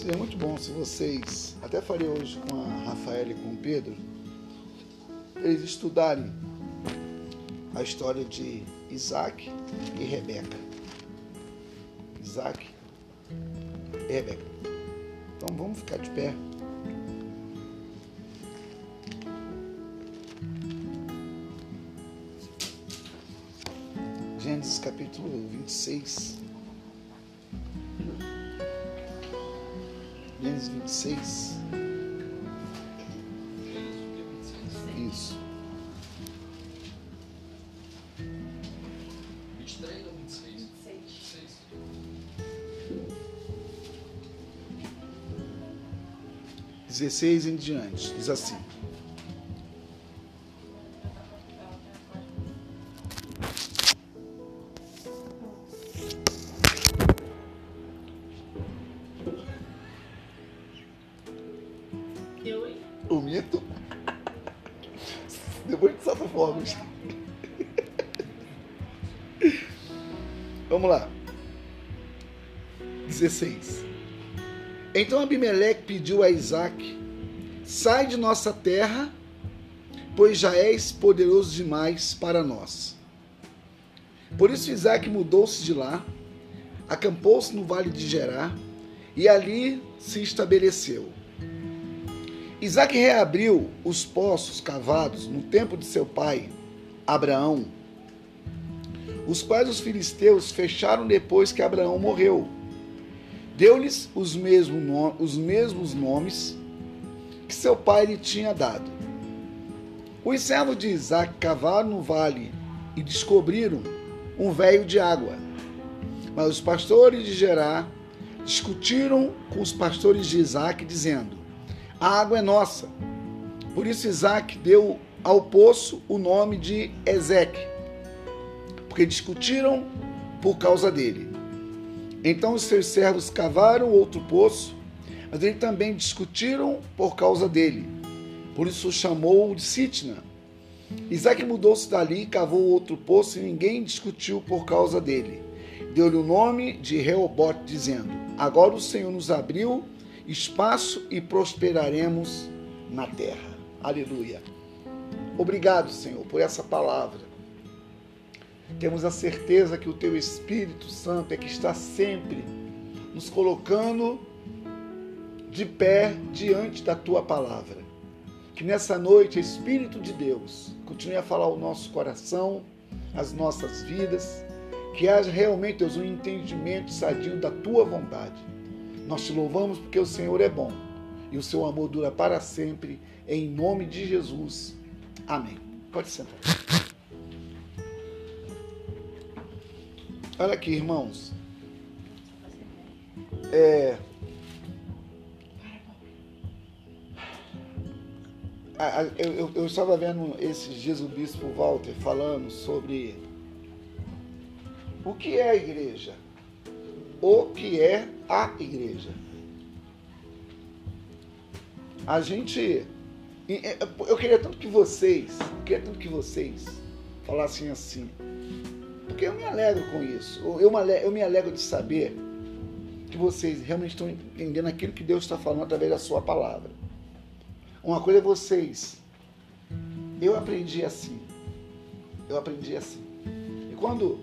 Seria muito bom se vocês, até falei hoje com a Rafaela e com o Pedro, eles estudarem a história de Isaac e Rebeca. Isaac e Rebeca. Então vamos ficar de pé. Gênesis capítulo 26. Gênesis 26. Isso. 23 ou 26? 26. Dezesseis em diante. Diz assim. Abimeleque pediu a Isaac: Sai de nossa terra, pois já és poderoso demais para nós. Por isso Isaac mudou-se de lá, acampou-se no vale de Gerar e ali se estabeleceu. Isaac reabriu os poços cavados no tempo de seu pai, Abraão, os quais os filisteus fecharam depois que Abraão morreu. Deu-lhes os, mesmo os mesmos nomes que seu pai lhe tinha dado. Os servos de Isaac cavaram no vale e descobriram um véio de água. Mas os pastores de Gerar discutiram com os pastores de Isaac, dizendo: A água é nossa. Por isso Isaac deu ao poço o nome de Ezeque, porque discutiram por causa dele. Então os seus servos cavaram outro poço, mas eles também discutiram por causa dele. Por isso o chamou de Sitna. Isaac mudou-se dali, cavou outro poço e ninguém discutiu por causa dele. Deu-lhe o nome de Reobote, dizendo: Agora o Senhor nos abriu espaço e prosperaremos na terra. Aleluia. Obrigado, Senhor, por essa palavra. Temos a certeza que o Teu Espírito Santo é que está sempre nos colocando de pé diante da Tua palavra. Que nessa noite, Espírito de Deus, continue a falar o nosso coração, as nossas vidas, que haja realmente, Deus, um entendimento sadio da Tua vontade. Nós te louvamos porque o Senhor é bom e o seu amor dura para sempre, em nome de Jesus. Amém. Pode sentar. Olha aqui, irmãos. É. Eu, eu- eu estava vendo esses dias o bispo Walter falando sobre o que é a igreja. O que é a igreja. A gente. Eu queria tanto que vocês. Eu queria tanto que vocês falassem assim. Porque eu me alegro com isso. Eu me alegro, de saber que vocês realmente estão entendendo aquilo que Deus está falando através da sua palavra. Uma coisa é vocês. Eu aprendi assim. Eu aprendi assim. E quando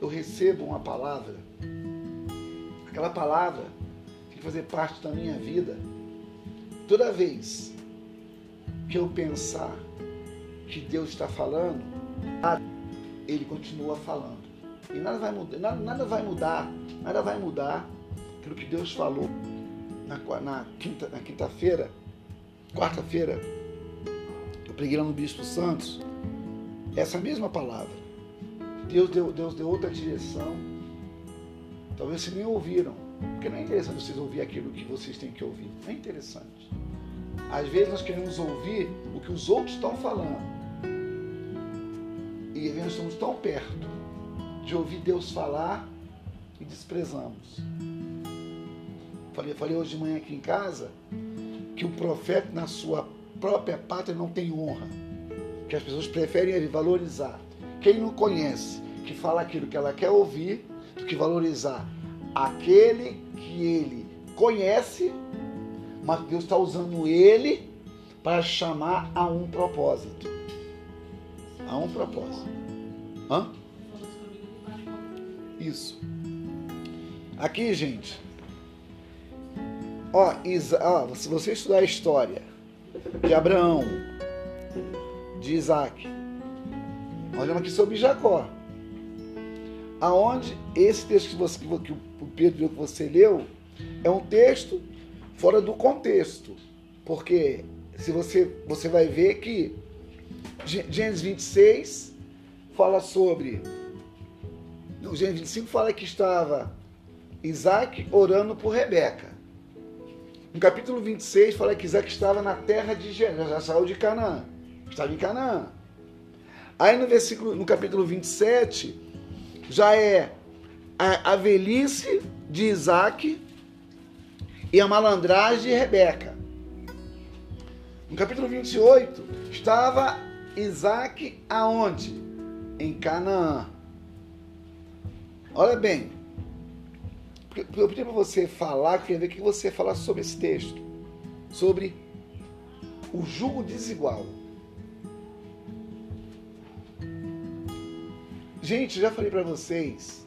eu recebo uma palavra, aquela palavra tem que fazer parte da minha vida. Toda vez que eu pensar que Deus está falando, ele continua falando. E nada vai mudar, nada, nada vai mudar, nada vai mudar aquilo que Deus falou na, na quinta, na quinta-feira, quarta-feira, eu preguei lá no Bispo Santos, essa mesma palavra. Deus deu, Deus deu outra direção. Talvez vocês nem ouviram. Porque não é interessante vocês ouvir aquilo que vocês têm que ouvir. Não é interessante. Às vezes nós queremos ouvir o que os outros estão falando. E nós estamos tão perto de ouvir Deus falar e desprezamos. Falei, falei hoje de manhã aqui em casa que o profeta na sua própria pátria não tem honra. Que as pessoas preferem valorizar quem não conhece, que fala aquilo que ela quer ouvir, do que valorizar aquele que ele conhece, mas Deus está usando ele para chamar a um propósito. A um propósito. Hã? Isso. Aqui, gente. Ó, Isa, ó, se você estudar a história de Abraão, de Isaac, olhando aqui sobre Jacó. Aonde esse texto que, você, que o Pedro que você leu é um texto fora do contexto. Porque se você, você vai ver que Gênesis 26 fala sobre. No Gênesis 25 fala que estava Isaac orando por Rebeca. No capítulo 26 fala que Isaac estava na terra de Gênesis, já saiu de Canaã. Estava em Canaã. Aí no versículo, no capítulo 27, já é a, a velhice de Isaac e a malandragem de Rebeca. No capítulo 28, estava Isaac aonde? Em Canaã. Olha bem, eu pedi para você falar, queria ver o que você fala sobre esse texto. Sobre o jugo desigual. Gente, já falei para vocês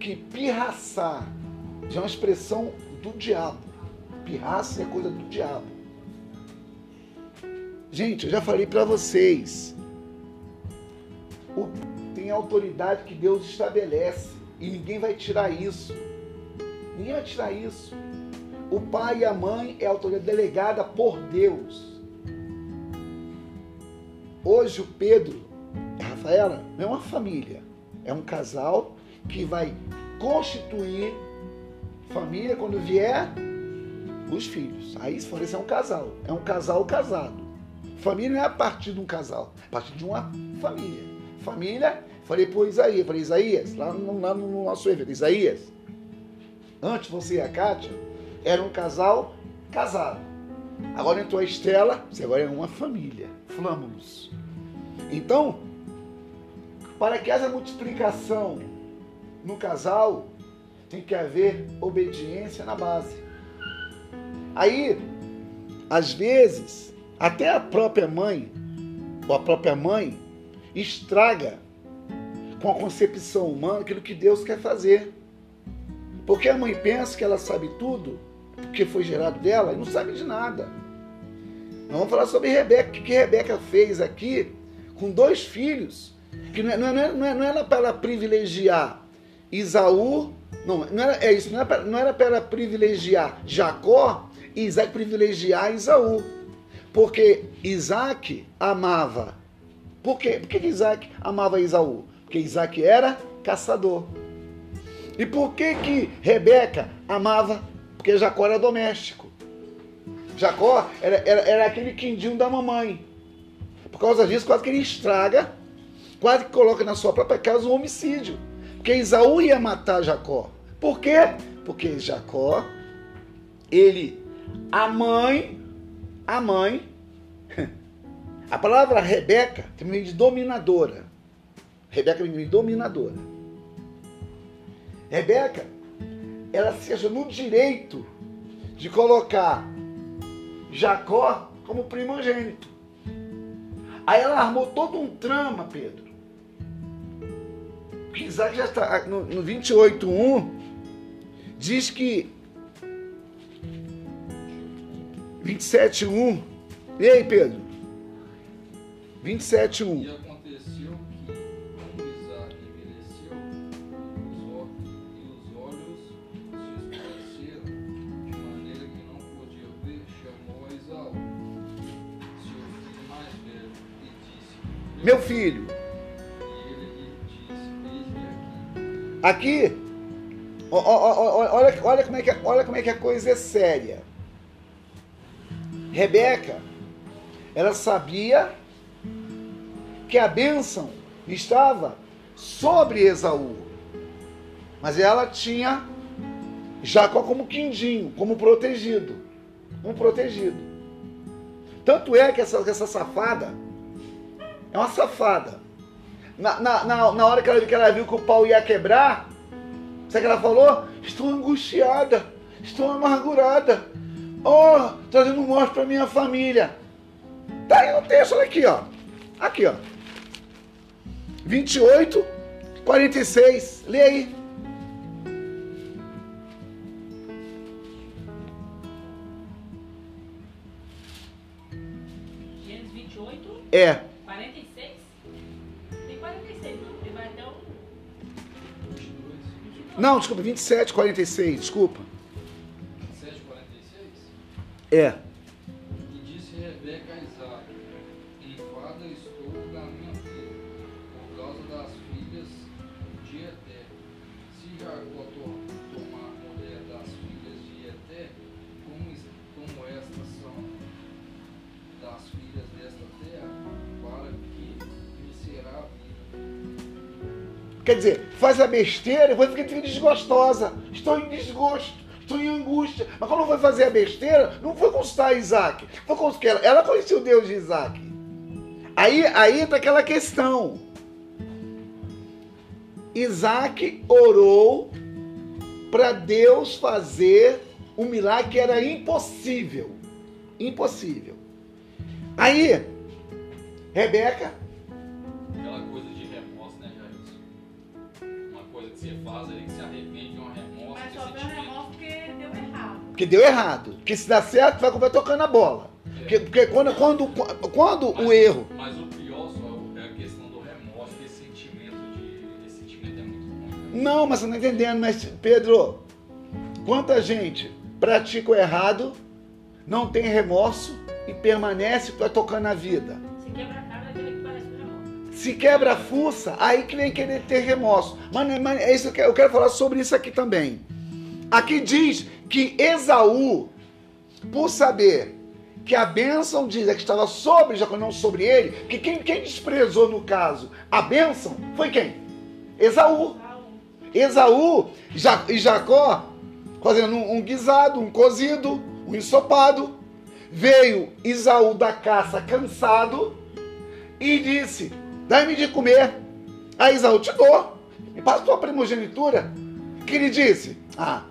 que pirraçar já é uma expressão do diabo. Pirraça é coisa do diabo. Gente, eu já falei para vocês. Tem autoridade que Deus estabelece e ninguém vai tirar isso. Ninguém vai tirar isso. O pai e a mãe é a autoridade delegada por Deus. Hoje o Pedro Rafaela não é uma família, é um casal que vai constituir família quando vier os filhos. Aí se for esse é um casal, é um casal casado. Família não é a partir de um casal, é a partir de uma família. Família, falei por Isaías, falei Isaías, lá no, lá no nosso evento, Isaías, antes você e a Kátia, era um casal casado. Agora entrou a Estela, você agora é uma família. Flâmulos. Então, para que haja multiplicação no casal, tem que haver obediência na base. Aí, às vezes, até a própria mãe, ou a própria mãe, estraga com a concepção humana aquilo que Deus quer fazer. Porque a mãe pensa que ela sabe tudo, porque foi gerado dela, e não sabe de nada. Nós vamos falar sobre Rebeca, o que Rebeca fez aqui com dois filhos que não, é, não, é, não, é, não era para privilegiar Isaú, não, não era, é isso, não era, para, privilegiar Jacó e Isaac privilegiar Isaú. Porque Isaac amava. Por quê? Por que Isaac amava Isaú? Porque Isaac era caçador. E por que que Rebeca amava? Porque Jacó era doméstico. Jacó era, era, era aquele quindinho da mamãe. Por causa disso, quase que ele estraga quase que coloca na sua própria casa um homicídio. Porque Isaú ia matar Jacó. Por quê? Porque Jacó, ele, a mãe, a mãe, a palavra Rebeca vem de dominadora. Rebeca vem de dominadora. Rebeca, ela se achou no direito de colocar Jacó como primogênito. Aí ela armou todo um trama, Pedro, Isaac já está no, no 28.1 diz que 27.1 E aí, Pedro? 27.1 E aconteceu que, como Isaac envelheceu, e os olhos se escureceram, de maneira que não podia ver, chamou a Esaú, seu filho mais velho, e disse: Meu filho, Aqui, olha, olha, como é que, olha como é que a coisa é séria. Rebeca, ela sabia que a bênção estava sobre Esaú. Mas ela tinha Jacó como quindinho, como protegido. Um protegido. Tanto é que essa, essa safada é uma safada. Na, na, na, hora que ela, que ela viu que o pau ia quebrar, Sabe o que ela falou? Estou angustiada, estou amargurada. Oh, trazendo morte para minha família. Tá aí no texto, olha aqui, ó. Aqui, ó. 28, 46. Lê aí. Gênesis 28, É. 46. Tem 46, não? Ele vai até o 22, 22. Não, desculpa, 27, 46. Desculpa. 7, 46. É. E disse Rebeca a Isaac: Enfada estou da minha filha, por causa das filhas de Eté. Se Jacó to- tomar mulher das filhas de Eté, como, como estas são das filhas desta terra, para que me será a vida. Quer dizer, faz a besteira e vai ficar desgostosa. Estou em desgosto, estou em angústia. Mas quando foi fazer a besteira, não foi consultar Isaac. Foi consultar ela. Ela conhecia o Deus de Isaac. Aí, aí entra aquela questão. Isaac orou para Deus fazer um milagre que era impossível. Impossível. Aí, Rebeca errado. que deu errado. Que se dá certo, vai, vai tocando a bola. Porque, porque quando, quando, quando o erro. Mas o pior só é a questão do remorso, que esse sentimento de. Esse sentimento é muito ruim. Não, mas você não está entendendo. Mas, Pedro, quanta gente pratica o errado, não tem remorso e permanece pra tocando a vida. Se quebra a cara daquele que parece remorso. Se quebra a fuça, aí que vem querer ter remorso. Mas, mas é isso que eu quero falar sobre isso aqui também. Aqui diz que Esaú, por saber que a bênção diz é que estava sobre Jacó, não sobre ele, que quem, quem desprezou no caso a bênção foi quem? Esaú. Esaú Ja- e Jacó fazendo um, um guisado, um cozido, um ensopado. Veio Esaú da caça cansado e disse: Dai-me de comer. Aí Esaú te dou. Me passa tua primogenitura. Que ele disse: Ah,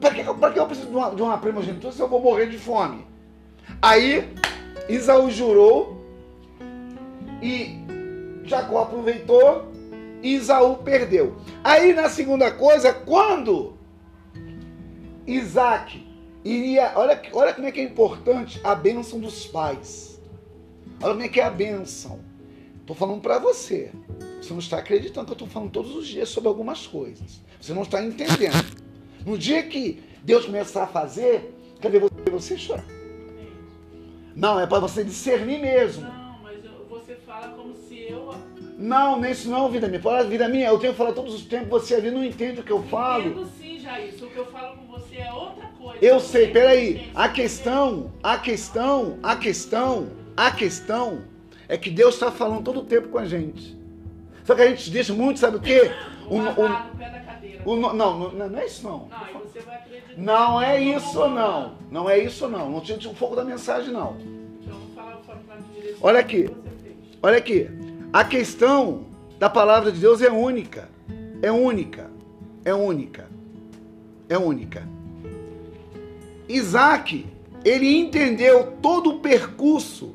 pra que, que, eu preciso de uma, de uma primogenitura se eu vou morrer de fome? Aí Esaú jurou e Jacó aproveitou e Isaú perdeu. Aí na segunda coisa, quando Isaac iria. Olha, olha como é que é importante a bênção dos pais. Olha como é que é a bênção. Estou falando para você. Você não está acreditando que eu estou falando todos os dias sobre algumas coisas. Você não está entendendo. No dia que Deus começar a fazer, quer ver você, chorar. Não, é para você discernir mesmo. Não, mas eu- você fala como se eu Não, nem isso não, vida minha. Fala, vida minha, eu tenho que falar todos os tempos, você ali não entende o que eu falo. entendo sim, isso. O que eu falo com você é outra coisa. Eu sei, peraí. A questão, a questão, a questão, a questão é que Deus está falando todo o tempo com a gente. Só que a gente diz muito, sabe o quê? O, O, o, não, não, não é isso não. Não, é isso não. Não é isso não. Não tira o foco da mensagem não. Então, Olha aqui. Olha aqui. A questão da palavra de Deus é única. É única. É única. É única. Isaac, ele entendeu todo o percurso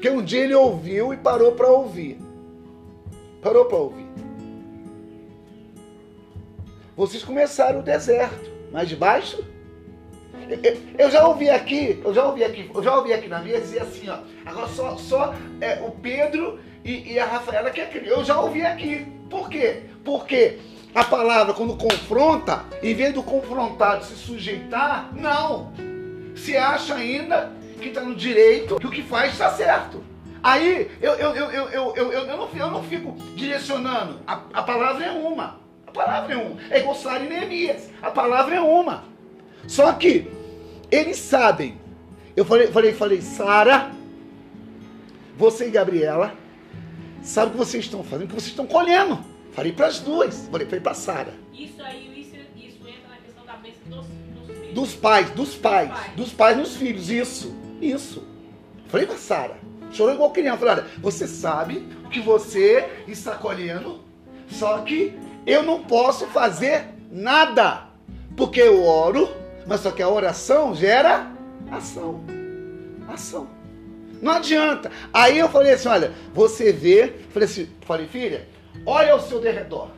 que um dia ele ouviu e parou para ouvir. Parou para ouvir. Vocês começaram o deserto, de baixo eu já ouvi aqui, eu já ouvi aqui, eu já ouvi aqui na mesa dizer assim, ó. Agora só, só é, o Pedro e, e a Rafaela que é criança. Eu já ouvi aqui. Por quê? Porque a palavra, quando confronta, em vez do confrontado se sujeitar, não. Se acha ainda que está no direito, que o que faz está certo. Aí eu, eu, eu, eu, eu, eu, eu, não, eu não fico direcionando. A, a palavra é uma. A palavra é uma. É igual Sara e Neemias. A palavra é uma. Só que eles sabem. Eu falei, falei, falei, Sara, você e Gabriela, sabe o que vocês estão fazendo, o que vocês estão colhendo. Falei para as duas. Falei, falei para Sara. Isso aí, isso, isso entra na questão da bênção dos, dos filhos. Dos pais, dos pais, Dos pais. dos pais nos filhos, isso, isso. Falei pra Sara, chorou igual criança. Falei, olha, você sabe que você está colhendo, só que eu não posso fazer nada. Porque eu oro, mas só que a oração gera ação. Ação. Não adianta. Aí eu falei assim: olha, você vê. Falei assim, falei, filha, olha ao seu derredor.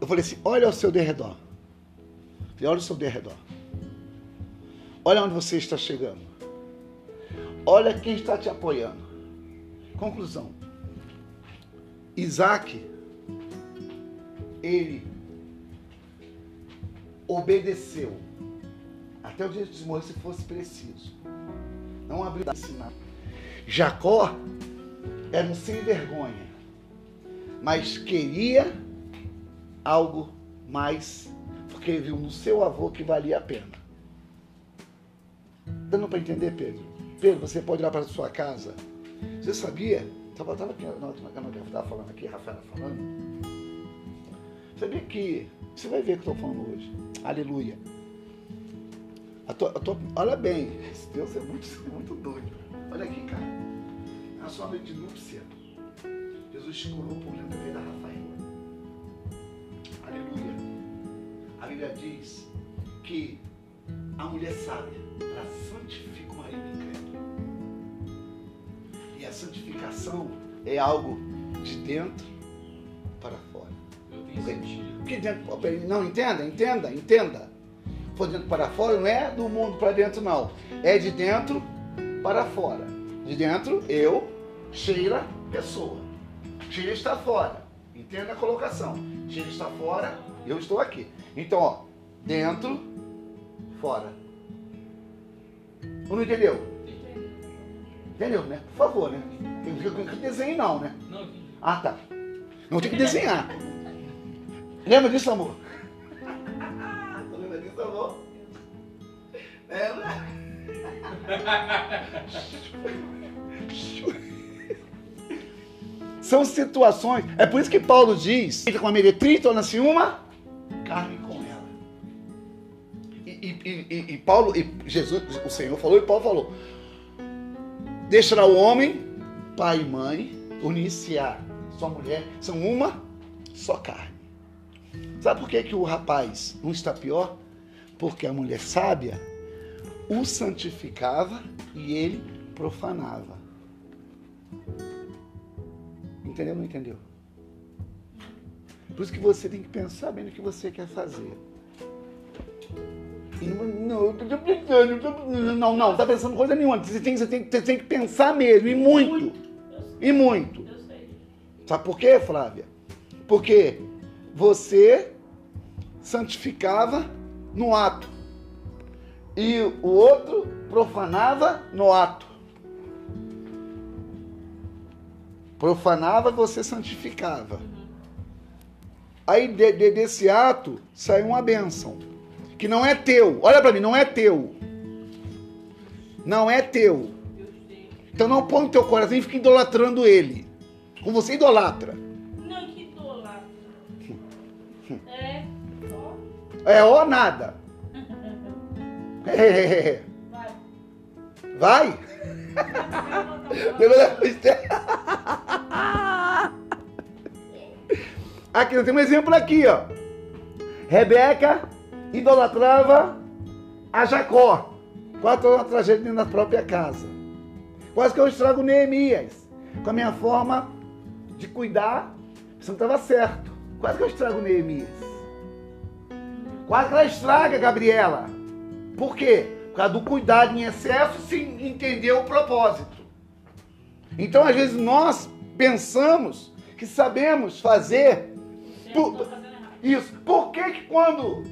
Eu falei assim: olha ao seu derredor. Falei, olha o seu derredor. Olha onde você está chegando. Olha quem está te apoiando. Conclusão. Isaac, ele obedeceu até o dia de morrer se fosse preciso. Não abriu sinal. Jacó era um sem vergonha, mas queria algo mais, porque viu no seu avô que valia a pena. Dando para entender, Pedro? Pedro, você pode ir lá para a sua casa. Você sabia? Estava tava aqui na última eu estava falando aqui, Rafael falando. Sabia que. Você vai ver o que eu estou falando hoje. Aleluia. A tua- a tua- olha bem, esse Deus é muito, muito doido. Olha aqui, cara. Na sua noite de núpcia, Jesus curou por dentro da Bíblia diz que a mulher sábia, ela santifica o marido incrédulo. E a santificação é algo de dentro para fora. Eu tenho sentido. Que dentro, não, entenda, entenda, entenda. For dentro para fora não é do mundo para dentro, não. É de dentro para fora. De dentro, eu, Sheila, pessoa. Sheila está fora. Entenda a colocação. Sheila está fora, eu estou aqui. Então, ó, dentro, fora. Não entendeu? Entendeu, né? Por favor, né? Tem que desenho não, né? Ah, tá. Não tem que desenhar. Lembra disso, amor? Lembra disso, amor? Lembra? São situações. É por isso que Paulo diz: com a meretriz torna-se uma carne com ela. E, e- e- e Paulo, e Jesus, o Senhor falou e Paulo falou: deixará o homem, pai e mãe, unir-se a sua mulher, são uma só carne. Sabe por que, que o rapaz não está pior? Porque a mulher sábia o santificava e ele profanava. Entendeu ou não entendeu? Por isso que você tem que pensar bem no que você quer fazer. E Não, não, eu tô pensando, não, não, tá pensando coisa nenhuma. Você tem, você tem, você tem que pensar mesmo, e muito. E muito. Sabe por quê, Flávia? Porque você santificava no ato e o outro profanava no ato. Profanava, você santificava. Aí de- de- desse ato saiu uma bênção, que não é teu. Olha para mim, não é teu. Não é teu. Então não põe o teu coração e fica idolatrando ele. Como você idolatra. Não, que idolatra. É, ó, É ó nada. É. vai. Vai? Aqui, temos um exemplo aqui, ó. Rebeca idolatrava a Jacó. Toda uma tragédia dentro da própria casa. Quase que eu estrago Neemias. Com a minha forma de cuidar, isso não estava certo. Quase que eu estrago Neemias. Quase que ela estraga Gabriela. Por quê? Por causa do cuidado em excesso sem entender o propósito. Então, às vezes, nós pensamos que sabemos fazer Errado. isso. Por que que quando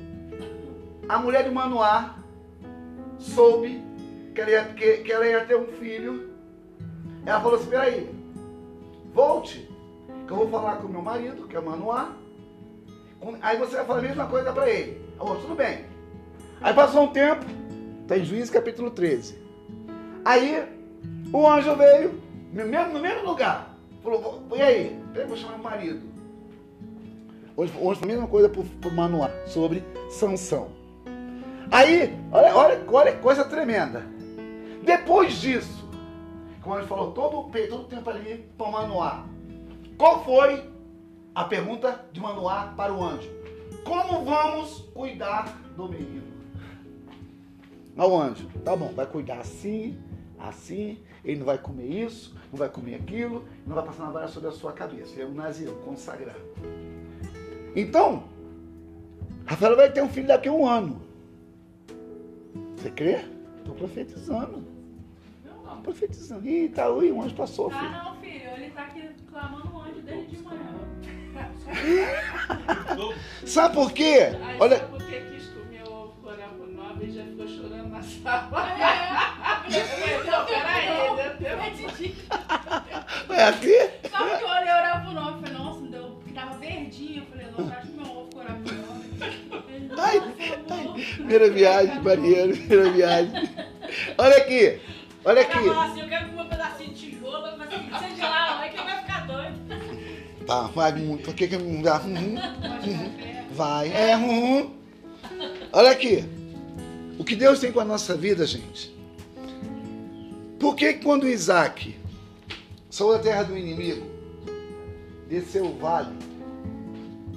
a mulher de Manoá soube que ela, ia, que, que ela ia ter um filho, ela falou assim, peraí, volte, que eu vou falar com meu marido, que é Manoá, aí você vai falar a mesma coisa para ele. Oh, tudo bem. Aí passou um tempo, está em Juízes capítulo 13. Aí o anjo veio, no mesmo, no mesmo lugar, falou, "Vou- e aí? Eu vou chamar o marido. Hoje, hoje a mesma coisa pro, pro Manoá sobre Sansão. Aí, olha, olha, olha coisa tremenda. Depois disso, como a gente falou, todo, o todo tempo ali para Manoá. Qual foi a pergunta de Manoá para o anjo? Como vamos cuidar do menino? Ao anjo, tá bom, vai cuidar assim, assim, ele não vai comer isso, não vai comer aquilo, não vai passar navalha sobre a sua cabeça. Ele é um nazireu, consagrado. Então, Rafael vai ter um filho daqui a um ano. Você crê? Estou profetizando. Tô profetizando. Ih, tá, ui, um anjo passou, filho. Ah, não, filho, ele tá aqui clamando um anjo desde de manhã. Sabe por quê? Aí Olha, sabe por que quis comer o ovo corapo nove e já ficou chorando na sala? É, Não, peraí, deu tempo. entendi. é aqui? Sabe que eu olhei orar pro nome Ai, ai, primeira viagem, Mariana, primeira viagem. Olha aqui, olha Ela aqui. falou assim, eu quero comer um pedacinho de tijolo, mas assim, você de lá, olha que vai ficar doido. Tá, vai muito. Por que que não dá? Uhum, fé. vai, é, uhum. Olha aqui. O que Deus tem com a nossa vida, gente? Por que que quando Isaac saiu da terra do inimigo, desceu o vale,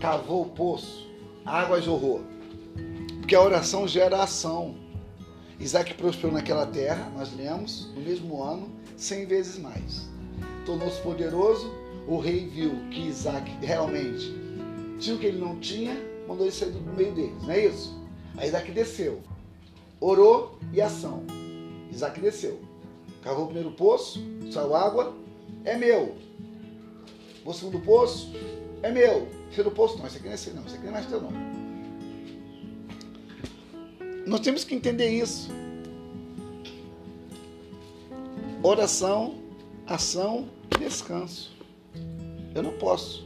cavou o poço, água jorrou? Porque a oração gera ação. Isaac prosperou naquela terra, nós lemos, no mesmo ano, cem vezes mais. Tornou-se poderoso, o rei viu que Isaac realmente tinha o que ele não tinha, mandou ele sair do meio deles, não é isso? Aí Isaac desceu, orou e ação. Isaac desceu, cavou o primeiro poço, saiu água, é meu. O segundo poço, é meu. Terceiro poço, não, esse aqui não é seu não, esse aqui não é mais teu não. Nós temos que entender isso. Oração, ação, descanso. Eu não posso.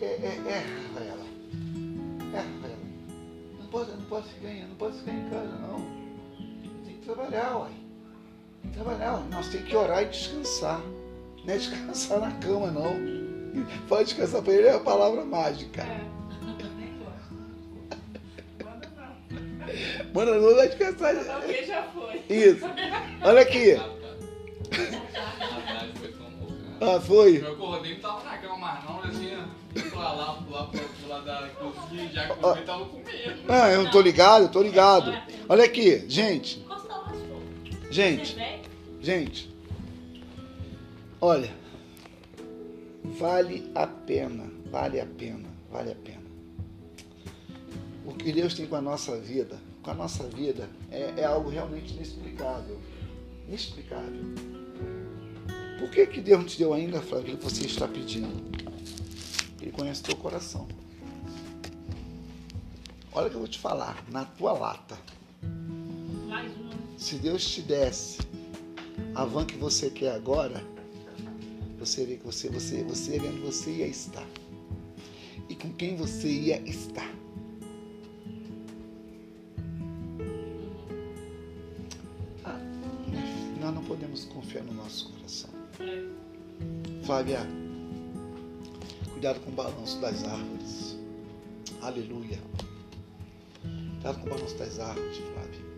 É, é, é, Rafaela. É, Rafaela. Não posso, não posso em- não posso ficar em casa, não. Tem que trabalhar, uai. Tem que trabalhar, uai. Nós temos que orar e descansar. Não é descansar na cama, não. Pode descansar para ele é a palavra mágica. É. Manda não. Mano, não vai descansar. Alguém já foi. Isso. Olha aqui. Ah, foi. Meu acordei não tava na cama mais não, eu pra lá, lá pro pro lado da cozinha, já que eu tava com medo. Ah, eu não tô ligado, eu tô ligado. Olha aqui, gente, Encosta lá, pô. gente, vem? gente. Olha, vale a pena, vale a pena, vale a pena. O que Deus tem com a nossa vida, com a nossa vida, é, é algo realmente inexplicável. Inexplicável. Por que, que Deus não te deu ainda, Flávio, o que você está pedindo? Ele conhece teu coração. Olha o que eu vou te falar, na tua lata. Mais uma. Se Deus te desse a van que você quer agora, você vê que você, você, você ver onde você ia estar. E com quem você ia estar. Ah, nós não podemos confiar no nosso coração. Flávia, cuidado com o balanço das árvores. Aleluia. Cuidado com o balanço das árvores, Flávia.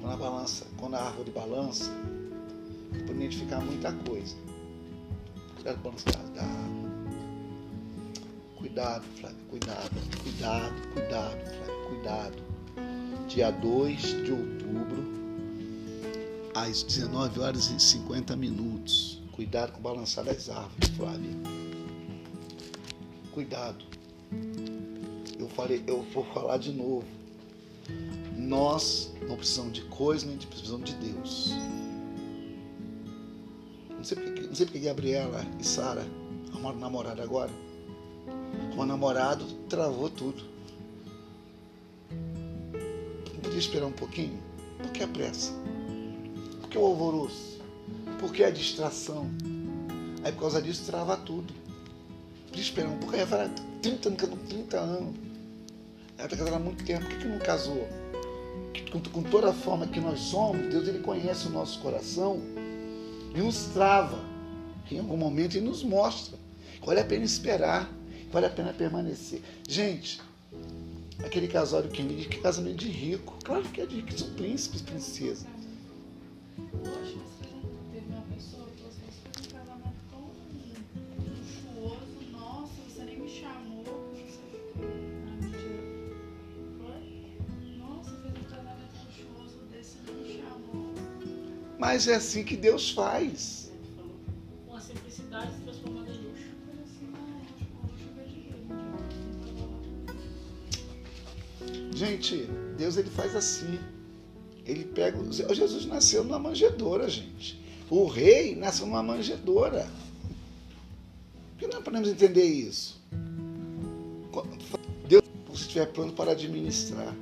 Quando a balança, quando a árvore balança, pode identificar muita coisa. Cuidado com o balanço da, da árvore. Cuidado, Flávio, cuidado, cuidado, cuidado, Flávio, cuidado. Dia 2 de outubro, às 19 horas e 50 minutos. Cuidado com o balançar das árvores, Flávia. Cuidado. Eu falei, eu vou falar de novo. Nós não precisamos de coisa, nem precisamos de Deus. Não sei porque, Gabriela e Sara arrumaram namorado agora. Com o namorado travou tudo. Não podia esperar um pouquinho? Por que a pressa? Por que o alvoroço? Por que a distração? Aí por causa disso trava tudo. Podia esperar um pouco, aí vai 30 anos, 30 anos. Ela está casada há muito tempo, por que, que não casou? Com, com toda a forma que nós somos, Deus ele conhece o nosso coração e nos trava. Em algum momento ele nos mostra. que Vale a pena esperar, vale a pena permanecer. Gente, Aquele Kennedy, que é casamento de rico. Claro que é de rico, são príncipes, princesas. Poxa, você teve uma pessoa que ele faz assim. Ele pega. Jesus nasceu numa manjedoura, gente. O rei nasceu numa manjedoura. Por que não podemos entender isso? Deus, se você estiver pronto para administrar,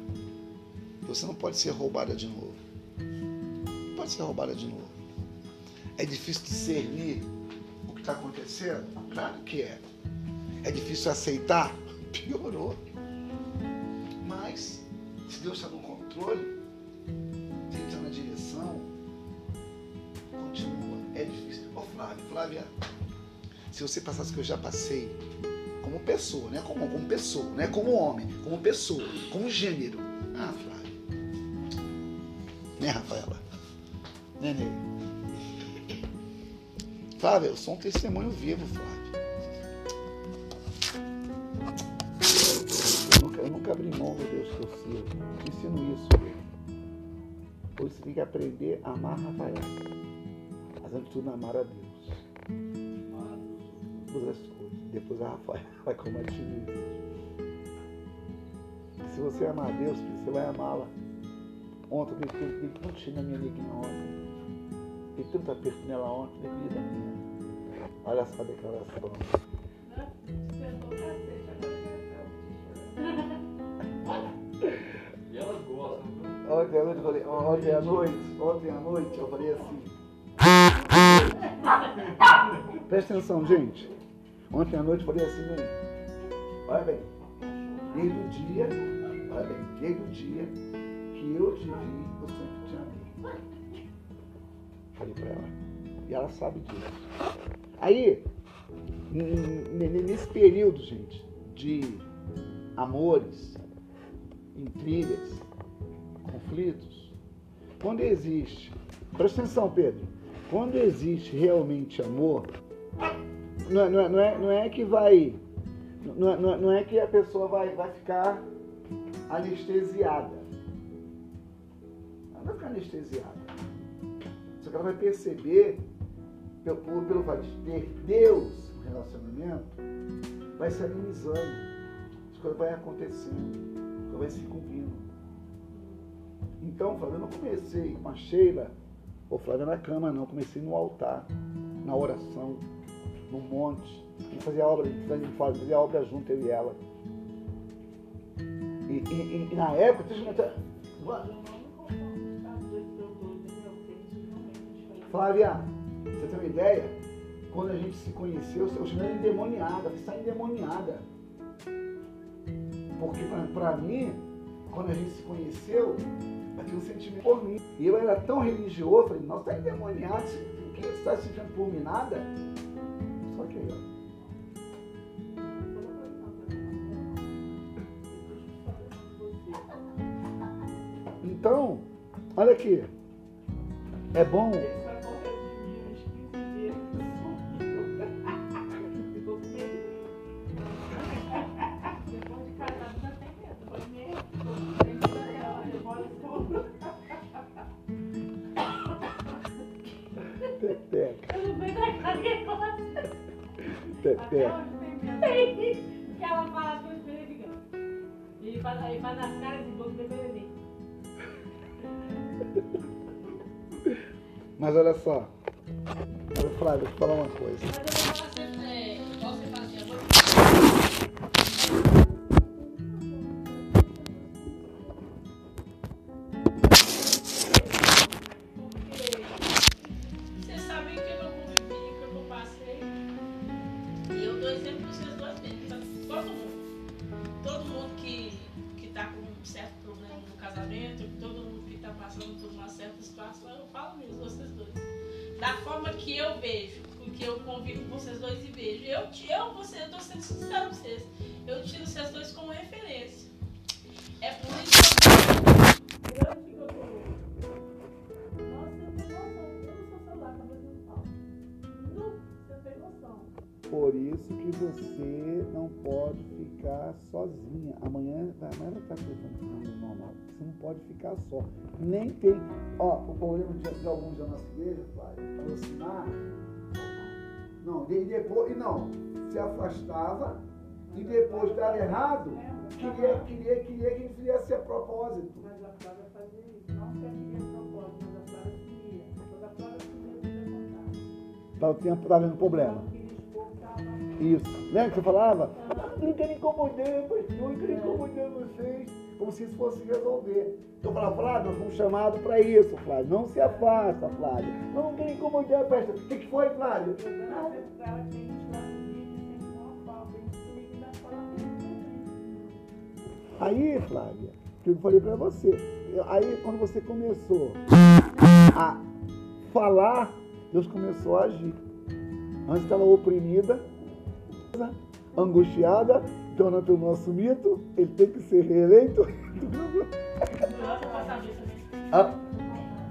você não pode ser roubada de novo. Não pode ser roubada de novo. É difícil discernir o que está acontecendo? Claro que é. É difícil aceitar? Piorou. Deus está no controle, se Ele está na direção, continua. É difícil. Ô Flávia, Flávia, se você passasse o que eu já passei, como pessoa, não é como, como pessoa, não é como homem, como pessoa, como gênero. Ah, Flávia. Né, Rafaela? Né, Ney? Flávia, eu sou um testemunho vivo, Flávia. Nunca, eu nunca abri mão do Deus que eu sirvo. Ensino isso. Hoje você tem que aprender a amar Rafael. Mas antes de tudo, amar a Deus. Todas as coisas. Depois a Rafael vai ti mesmo. Se você amar a Deus, você vai amá-la. Ontem eu dei tanto na minha neguinha ontem. Dei tanto aperto nela ontem, dei vida minha. Olha só a declaração. Ontem à noite, ontem à noite eu falei assim. Presta atenção, gente. Ontem à noite eu falei assim, bem, olha bem, desde o dia, olha bem, desde o dia que eu te vi, eu sempre te amei. Falei pra ela. E ela sabe disso. Aí, nesse período, gente, de amores, intrigas, conflitos, quando existe, presta atenção, Pedro, quando existe realmente amor, não é, não é, não é, não é que vai, não não não é que a pessoa vai, vai ficar anestesiada. Ela vai ficar anestesiada. Só que ela vai perceber, pelo, pelo fato de ter Deus no relacionamento, vai se amenizando, as coisas vão acontecendo, as coisas vai se cumprindo. Então, Flávia, eu não comecei com a Sheila ou Flávia na cama, não. Comecei no altar, na oração, no monte. A fazia a obra, a fazia a obra junto, eu e ela. E, e- e- na época, deixa eu é diferente. Flávia, você tem uma ideia? Quando a gente se conheceu, eu chamei ela endemoniada, você está endemoniada. Porque pra mim, quando a gente se conheceu, eu tinha um sentimento por mim. E eu era tão religioso, falei, nossa, está endemoniado, você- o que você está sentindo por mim? Nada? Só que eu. Então, olha aqui. É bom. Que ela fala as coisas ele ligando. Ele faz, ele caras de boca do bebê. Mas olha só. Flávio, eu falar uma coisa. Certo problema no casamento, todo mundo que tá passando por uma certa situação, eu falo mesmo, vocês dois da forma que eu vejo, porque eu convivo com vocês dois e vejo. Eu, eu você, eu tô sendo sincero com vocês. Eu tiro vocês dois como referência. É por isso que eu Por isso que você não pode ficar sozinha. Amanhã, amanhã vai estar telefone normal. Você não pode ficar só. Nem tem. Ó, o problema de, de alguns da nossa igreja, Flávio, aproximar. Não, e depois. E não. Se afastava e depois dar errado, queria, queria, queria que ele fizesse a propósito. Mas a Flávia fazia isso. Não que a minha propósito, mas a Flávia queria. Quando a Flávia queria, podia contar. Tá o tempo tá vendo problema. Isso. Lembra que você falava? Não quero incomodar, pastor, não quero incomodar vocês. Como se isso fosse resolver. Então eu falava, Flávio, nós fomos chamados para isso, Flávio. Não se afasta, Flávio. Não quero incomodar, pastor. O que, que foi, Flávio? Aí, Flávia, que eu falei para você. Aí, quando você começou a falar, Deus começou a agir. Antes estava oprimida, angustiada, tornando o nosso mito, ele tem que ser reeleito. Ah,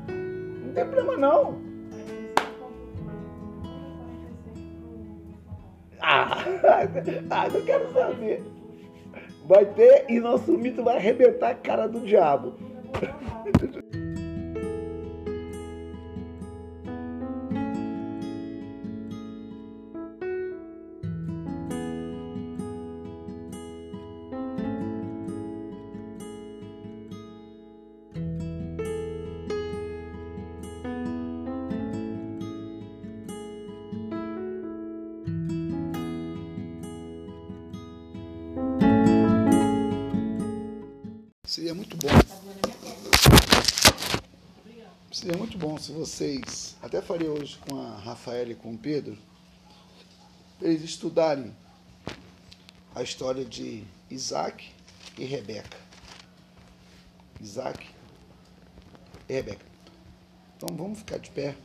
não tem problema não. Ah, ah, quero saber. Vai ter e nosso mito vai arrebentar a cara do diabo. Seria muito bom. Seria muito bom se vocês, até falei hoje com a Rafaela e com o Pedro, eles estudarem a história de Isaac e Rebeca. Isaac e Rebeca. Então vamos ficar de pé.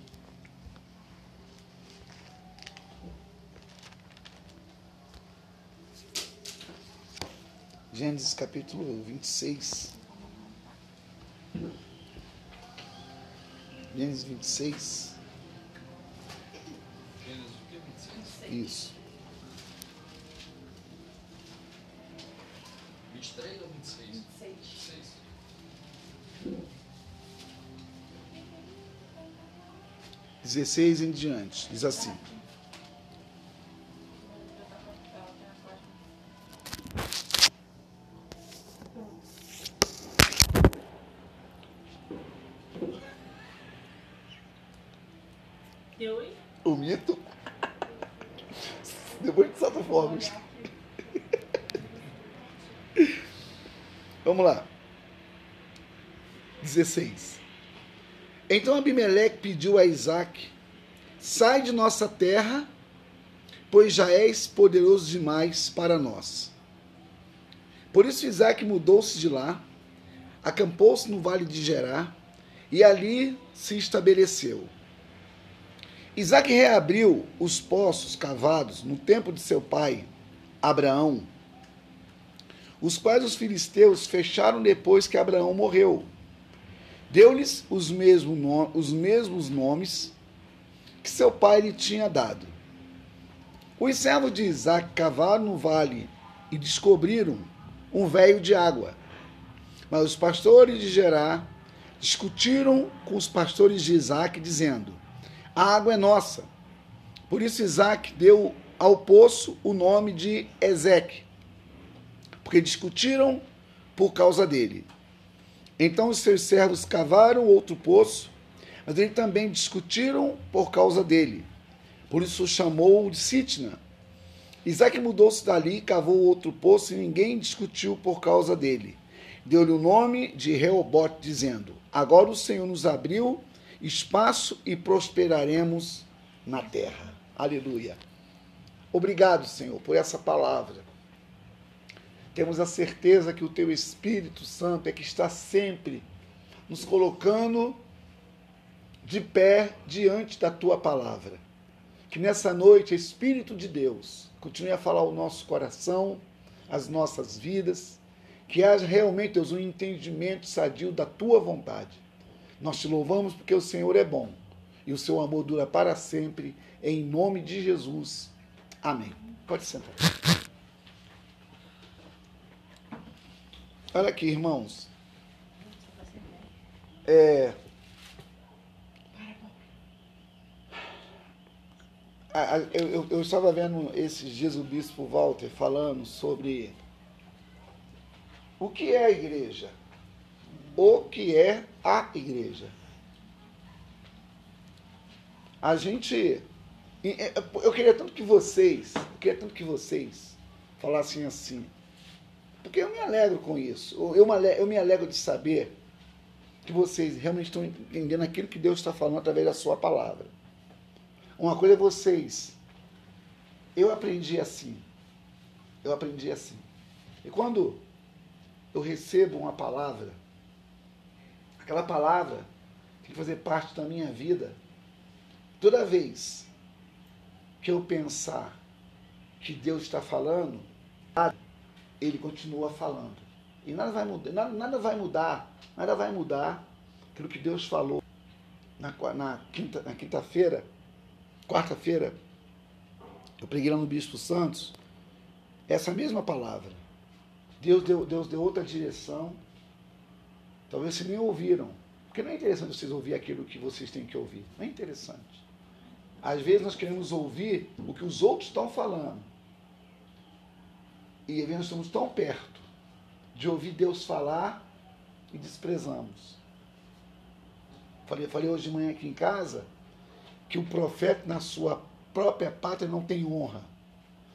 Gênesis capítulo 26. Gênesis 26. Gênesis o quê? 26? Isso. 23 ou 26? 26. dezesseis em diante. Diz assim. Vamos lá. 16. Então Abimeleque pediu a Isaac: Sai de nossa terra, pois já és poderoso demais para nós. Por isso Isaac mudou-se de lá, acampou-se no vale de Gerar e ali se estabeleceu. Isaac reabriu os poços cavados no tempo de seu pai, Abraão, os quais os filisteus fecharam depois que Abraão morreu. Deu-lhes os, mesmo os mesmos nomes que seu pai lhe tinha dado. Os servos de Isaac cavaram no vale e descobriram um véio de água. Mas os pastores de Gerar discutiram com os pastores de Isaac, dizendo: A água é nossa. Por isso Isaac deu ao poço o nome de Ezeque, porque discutiram por causa dele. Então os seus servos cavaram outro poço, mas eles também discutiram por causa dele. Por isso chamou de Sitna. Isaac mudou-se dali, e cavou outro poço e ninguém discutiu por causa dele. Deu-lhe o nome de Reobote, dizendo: Agora o Senhor nos abriu espaço e prosperaremos na terra. Aleluia. Obrigado, Senhor, por essa palavra. Temos a certeza que o Teu Espírito Santo é que está sempre nos colocando de pé diante da Tua palavra. Que nessa noite, Espírito de Deus, continue a falar o nosso coração, as nossas vidas, Que haja realmente, Deus, um entendimento sadio da tua vontade. Nós te louvamos porque o Senhor é bom e o seu amor dura para sempre, em nome de Jesus. Amém. Pode sentar. Olha aqui, irmãos. É, eu, eu- eu estava vendo esses dias o bispo Walter falando sobre o que é a igreja. O que é a igreja. A gente. e- Eu queria tanto que vocês. Eu queria tanto que vocês falassem assim. Porque eu me alegro com isso. Eu, me alegro de saber que vocês realmente estão entendendo aquilo que Deus está falando através da sua palavra. Uma coisa é vocês. Eu aprendi assim. Eu aprendi assim. E quando eu recebo uma palavra, aquela palavra tem que fazer parte da minha vida. Toda vez que eu pensar que Deus está falando, ele continua falando. E nada vai mudar, nada, nada vai mudar, nada vai mudar aquilo que Deus falou na, qua- na quinta, na quinta-feira, quarta-feira, eu preguei lá no Bispo Santos, essa mesma palavra. Deus deu, Deus deu outra direção. Talvez vocês nem ouviram. Porque não é interessante vocês ouvir aquilo que vocês têm que ouvir. Não é interessante. Às vezes nós queremos ouvir o que os outros estão falando. E nós estamos tão perto de ouvir Deus falar e desprezamos. Falei, falei hoje de manhã aqui em casa que o profeta na sua própria pátria não tem honra.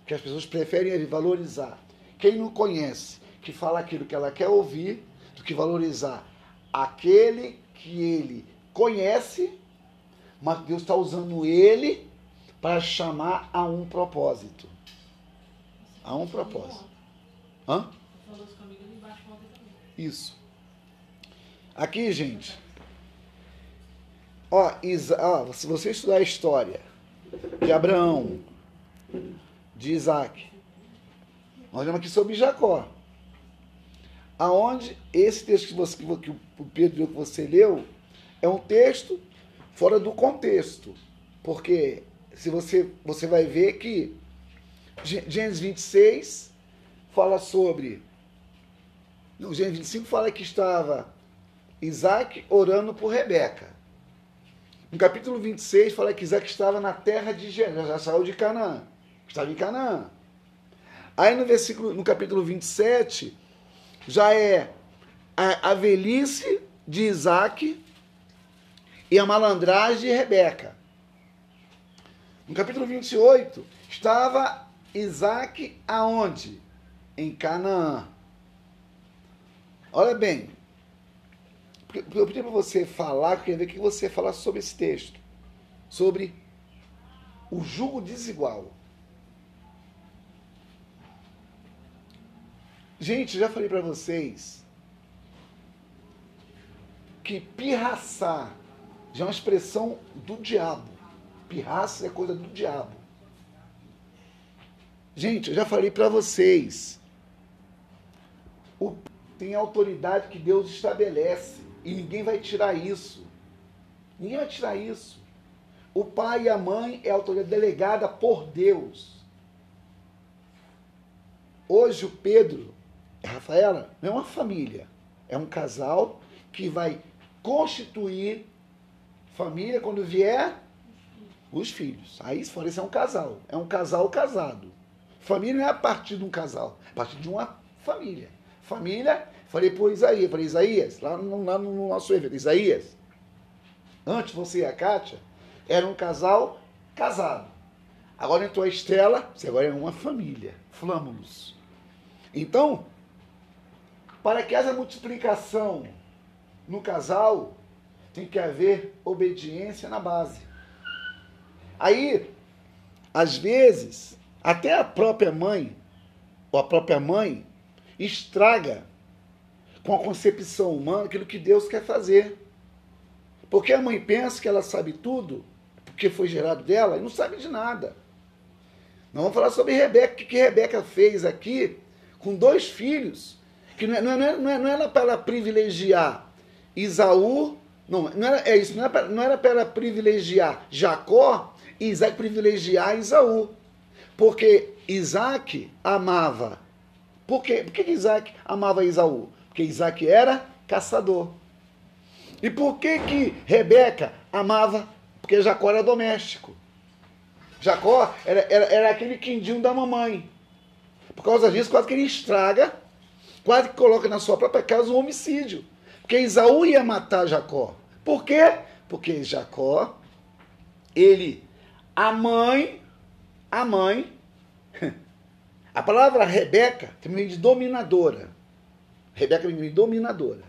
Que as pessoas preferem valorizar. Quem não conhece, que fala aquilo que ela quer ouvir, do que valorizar aquele que ele conhece, mas Deus está usando ele para chamar a um propósito. A um propósito. Hã? Isso. Aqui, gente. Ó, Isa, ó, se você estudar a história de Abraão, de Isaac, nós vamos aqui sobre Jacó. Aonde esse texto que, você, que o Pedro que você leu é um texto fora do contexto. Porque se você, você vai ver que Gênesis 26 fala sobre no Gênesis 25 fala que estava Isaac orando por Rebeca. No capítulo 26 fala que Isaac estava na terra de Jeré, já saiu de Canaã. Estava em Canaã. Aí no versículo, no capítulo 27, já é a, a velhice de Isaac e a malandragem de Rebeca. No capítulo 28, estava Isaac aonde? Em Canaã. Olha bem, eu pedi para você falar, eu queria ver que você falar sobre esse texto. Sobre o jugo desigual. Gente, já falei para vocês que pirraçar já é uma expressão do diabo. Pirraça é coisa do diabo. Gente, eu já falei para vocês. O tem autoridade que Deus estabelece e ninguém vai tirar isso. Ninguém vai tirar isso. O pai e a mãe é a autoridade delegada por Deus. Hoje o Pedro e a Rafaela não é uma família, é um casal que vai constituir família quando vier os filhos. Aí, se for, esse é um casal. É um casal casado. Família não é a partir de um casal, é a partir de uma família. Família, falei por Isaías, falei, Isaías, lá no, lá no nosso evento, Isaías, antes você e a Kátia, era um casal casado. Agora entrou a Estela, você agora é uma família, flâmulos. Então, para que haja multiplicação no casal, tem que haver obediência na base. Aí, às vezes, até a própria mãe, ou a própria mãe, estraga com a concepção humana aquilo que Deus quer fazer. Porque a mãe pensa que ela sabe tudo, porque foi gerado dela, e não sabe de nada. Nós vamos falar sobre Rebeca, o que Rebeca fez aqui com dois filhos. Que não, é- não, é- não, é- não era para ela privilegiar Isaú, não, não era, é isso, não era, para- não era para ela privilegiar Jacó e Isaac privilegiar Isaú. Porque Isaac amava. Por quê? Por que Isaac amava Isaú? Porque Isaac era caçador. E por que que Rebeca amava? Porque Jacó era doméstico. Jacó era, era, era aquele quindinho da mamãe. Por causa disso, quase que ele estraga, quase que coloca na sua própria casa um homicídio. Porque Isaú ia matar Jacó. Por quê? Porque Jacó, ele, a mãe, a mãe, a palavra Rebeca vem de dominadora. Rebeca vem de dominadora.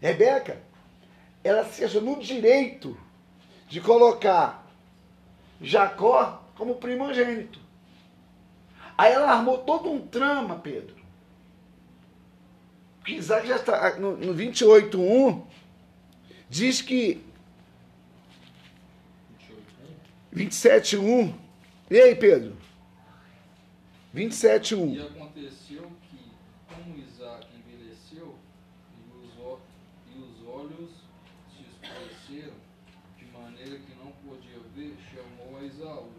Rebeca, ela se achou no direito de colocar Jacó como primogênito. Aí ela armou todo um trama, Pedro. Porque Isaac já está no, no 28.1 diz que 28. 27.1 E aí, Pedro? E 27.1 aconteceu que, como Isaac envelheceu, e os, e os olhos se escureceram, de maneira que não podia ver, chamou a Esaú,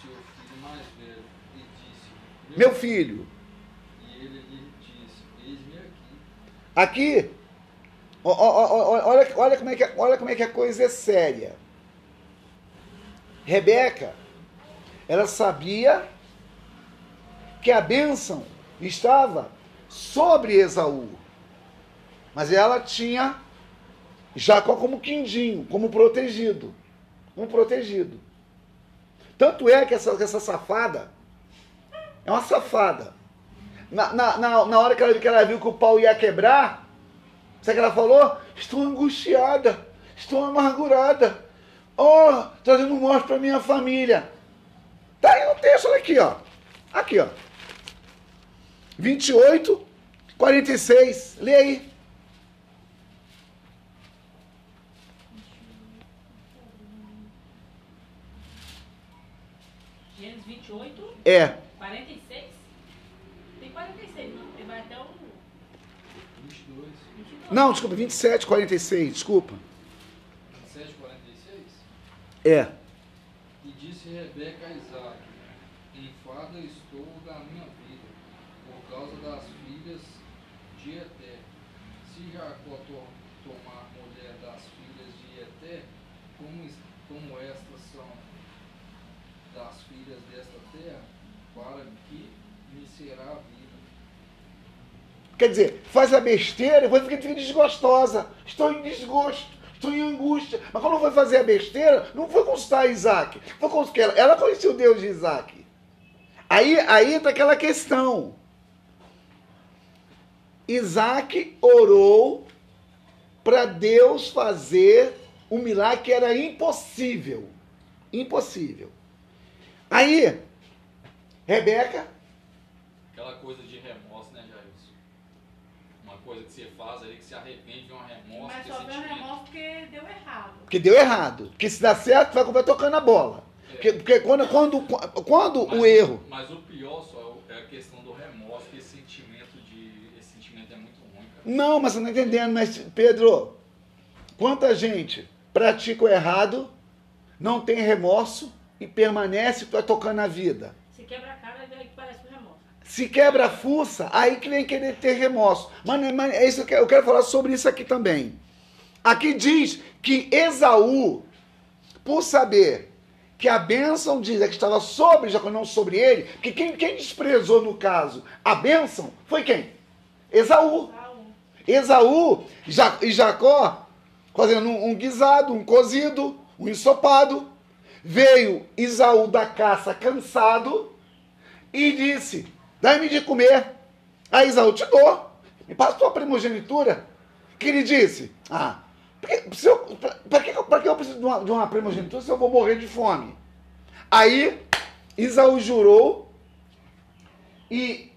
seu filho mais velho, e disse: Meu filho, E ele lhe disse: Eis-me aqui. aqui, ó, olha, olha, como é que, olha como é que a coisa é séria. Rebeca, ela sabia que a bênção estava sobre Esaú. Mas ela tinha Jacó como quindinho, como protegido. Como protegido. Tanto é que essa, essa safada é uma safada. Na, na, na, na hora que ela, que ela viu que o pau ia quebrar, sabe o que ela falou? Estou angustiada, estou amargurada. Oh, trazendo morte para minha família. Tá aí no texto, olha aqui, ó. Aqui, ó. 28, 46. Lê aí. Gênesis 28, É. 46. Tem 46, não. Ele vai até o 22, 22. Não, desculpa, 27, 46, desculpa. 27, 46. É. E disse Rebeca a Isaac: Enfada estou da minha vida, por causa das filhas de Eté. Se Jacó to- tomar mulher das filhas de Eté, como, como estas são das filhas desta terra, para que me será a vida. Quer dizer, faz a besteira e depois fica, fica desgostosa. Estou em desgosto, estou em angústia. Mas quando foi fazer a besteira, não foi consultar Isaac. Foi consultar ela. Ela conhecia o Deus de Isaac. Aí, aí entra aquela questão. Isaac orou para Deus fazer um milagre que era impossível. Impossível. Aí, Rebeca, Aquela coisa de remorso, coisa que você faz ali, que se arrepende de um remorso, Mas só veio um remorso porque deu errado. que deu errado. Porque se dá certo, vai, tocando a bola. Porque, porque quando, quando, quando Mas o erro. Mas o pior só é é a questão do remorso, que esse sentimento de. Esse sentimento é muito ruim, cara. Não, mas você não está entendendo. Mas, Pedro, quanta gente pratica o errado, não tem remorso e permanece vai tocando a vida. Se quebra a cara, aí que parece. Se quebra a fuça, aí que vem querer ter remorso. Mas, é isso que eu quero falar sobre isso aqui também. Aqui diz que Esaú, por saber que a bênção de Isaac estava sobre Jacó, não sobre ele, que quem, quem desprezou no caso a bênção foi quem? Esaú. Esaú Ja- e Jacó fazendo um, um guisado, um cozido, um ensopado. Veio Isaú da caça cansado e disse: Dá-me de comer. Aí Isaú te dou, me passa tua primogenitura. Que ele disse: Ah, para que, pra que eu preciso de uma, de uma primogenitura se eu vou morrer de fome? Aí Isaú jurou e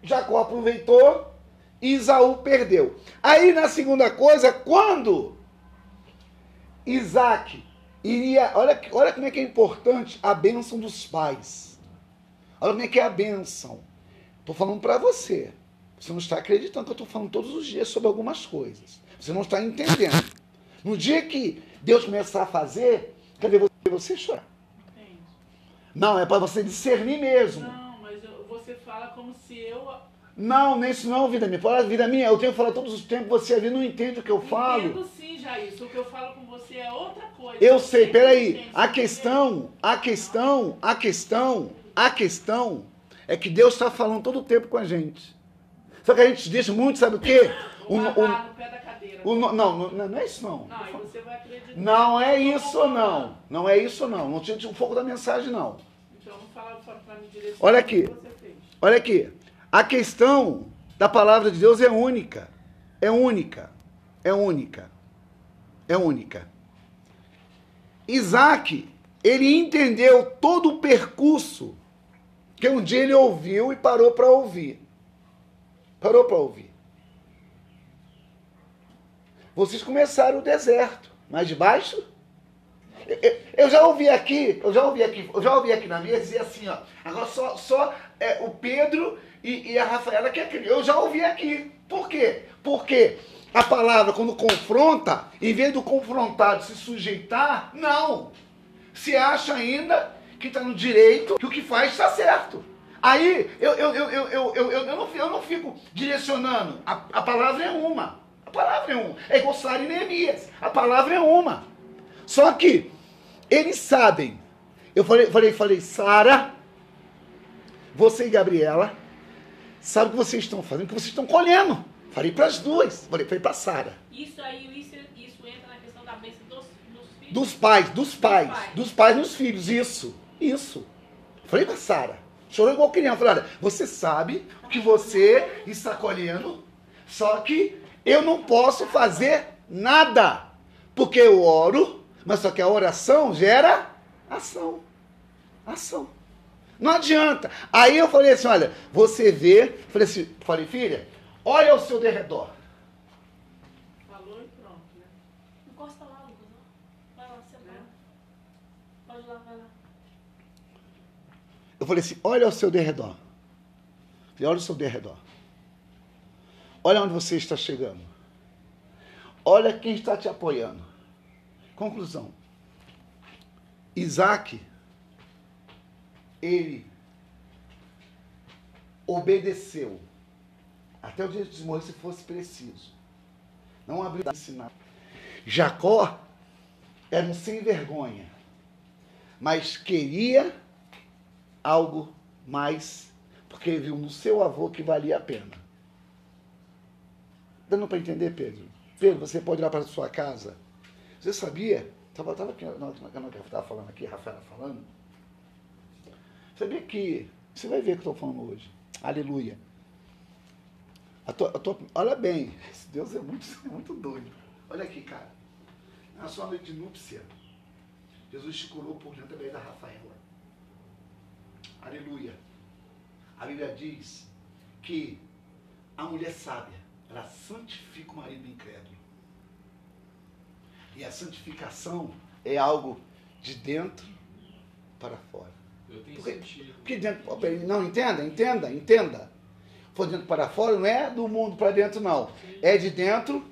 Jacó aproveitou e Isaú perdeu. Aí na segunda coisa, quando Isaac iria. Olha, olha como é que é importante a bênção dos pais. Olha como é que é a bênção. Estou falando para você. Você não está acreditando que eu estou falando todos os dias sobre algumas coisas. Você não está entendendo. No dia que Deus começar a fazer, cadê você? Você chorar. Entende? Não, é para você discernir mesmo. Não, mas eu- você fala como se eu Não, nem isso não, vida minha. Fala, vida minha, eu tenho que falar todos os tempos, você ali não entende o que eu falo. entendo sim, isso. O que eu falo com você é outra coisa. Eu Você sei, peraí. A questão, a questão, a questão, a questão é que Deus está falando todo o tempo com a gente. Só que a gente deixa muito, sabe o quê? O O, o, não, não, não é isso não. Não, é isso não. Não é isso não. Não tinha o foco da mensagem não. Então não fala para me direcionar Olha aqui. você fez. Olha aqui. A questão da palavra de Deus é única. É única. É única. É única. Isaac, ele entendeu todo o percurso que um dia ele ouviu e parou para ouvir. Parou para ouvir. Vocês começaram o deserto, mas de baixo? Eu- eu- já ouvi aqui, eu já ouvi aqui, eu já ouvi aqui na mesa dizer assim, ó. Agora só, só é, o Pedro e, e a Rafaela que é criança. Eu já ouvi aqui. Por quê? Porque a palavra, quando confronta, em vez do confrontado se sujeitar, não. Se acha ainda que está no direito, que o que faz está certo. Aí eu, eu, eu, eu, eu, eu, eu, não, eu não fico direcionando. A, a palavra é uma. A palavra é uma. É igual Sara e Neemias. A palavra é uma. Só que eles sabem. Eu falei, falei, falei, Sara, você e Gabriela, sabe o que vocês estão fazendo, o que vocês estão colhendo. Falei para as duas. Falei, falei para Sara. Isso aí, isso, isso entra na questão da bênção dos, dos filhos. Dos pais, dos pais, pais. dos pais nos filhos, isso, isso. Falei pra Sara, chorou igual criança. Falei, olha, você sabe o que você está colhendo, só que eu não posso fazer nada, porque eu oro, mas só que a oração gera ação, ação. Não adianta. Aí eu falei assim, olha, você vê, falei assim, falei, filha, olha ao seu derredor. Falou e pronto, né? Encosta lá, Lucas. ó. Vai lá, senta lá. Pode ir lá, vai lá. Eu falei assim: olha ao seu derredor. Falei, olha ao seu derredor. Olha onde você está chegando. Olha quem está te apoiando. Conclusão. Isaac, ele obedeceu até o dia de morrer, se fosse preciso. Não abriu sinal. Jacó era um sem vergonha, mas queria algo mais, porque viu no seu avô que valia a pena. Dando para entender, Pedro? Pedro, você pode ir lá para a sua casa. Você sabia? Estava tava estava falando aqui, Rafaela falando. Sabia que. Você vai ver o que eu estou falando hoje. Aleluia. A tua- a tua- olha bem, esse Deus é muito, é muito doido. Olha aqui, cara. Na sua noite de núpcia, Jesus te curou por dentro da Rafaela. Aleluia. A Bíblia diz que a mulher sábia, ela santifica o marido incrédulo. E a santificação é algo de dentro para fora. Eu tenho Porque- sentido. Porque dentro, não, entenda, entenda, entenda. For dentro para fora não é do mundo para dentro, não. É de dentro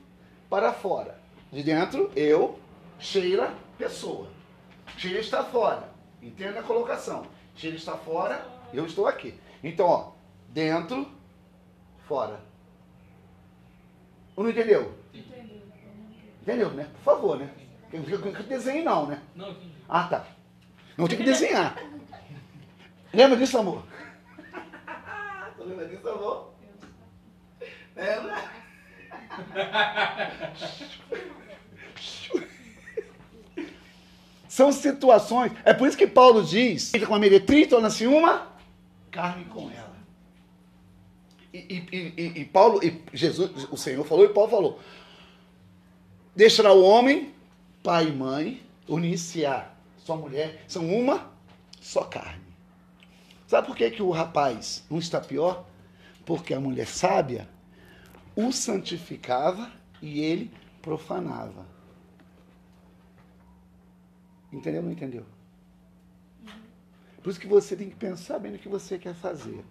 para fora. De dentro, eu, Sheila, pessoa. Sheila está fora. Entenda a colocação. Sheila está fora, eu estou aqui. Então, ó, dentro, fora. Não entendeu? Entendeu? Né? Por favor, né? Eu não que desenhe não, né? Não. Ah, tá. Não tem que desenhar. Lembra disso, amor? Lembra disso, amor? Lembra? São situações. É por isso que Paulo diz: com a meretriz torna-se uma carne com ela. E, e- e- e- Paulo, Jesus, o Senhor falou e Paulo falou: deixará o homem, pai e mãe, unir-se a sua mulher, são uma só carne. Sabe por que, que o rapaz não está pior? Porque a mulher sábia o santificava e ele profanava. Entendeu ou não entendeu? Por isso que você tem que pensar bem no que você quer fazer.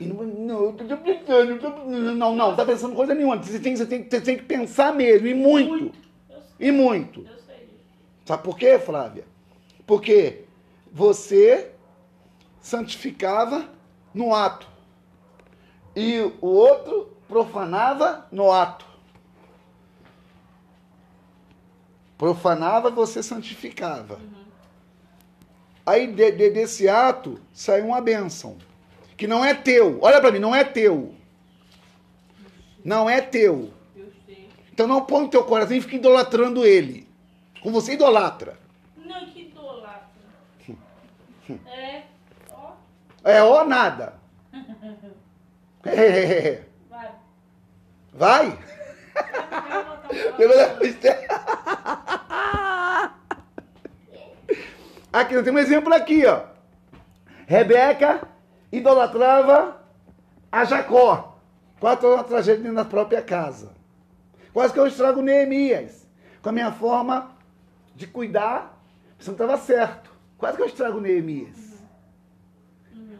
E não, não, tô pensando, não, não, tá pensando coisa nenhuma. Você tem, você, tem, você tem que pensar mesmo, e muito. E muito. Sabe por quê, Flávia? Porque você santificava no ato. E o outro profanava no ato. Profanava, você santificava. Aí de- de- desse ato saiu uma bênção. Que não é teu. Olha pra mim, não é teu. Não é teu. Então não põe no teu coração e fica idolatrando ele. Como você idolatra. Não, que idolatra. É, ó, É ó nada. É. vai. Vai? Aqui, tem um exemplo aqui, ó. Rebeca idolatrava a Jacó. Quatro dentro da própria casa. Quase que eu estrago Neemias. Com a minha forma de cuidar, isso não estava certo. Quase que eu estrago Neemias.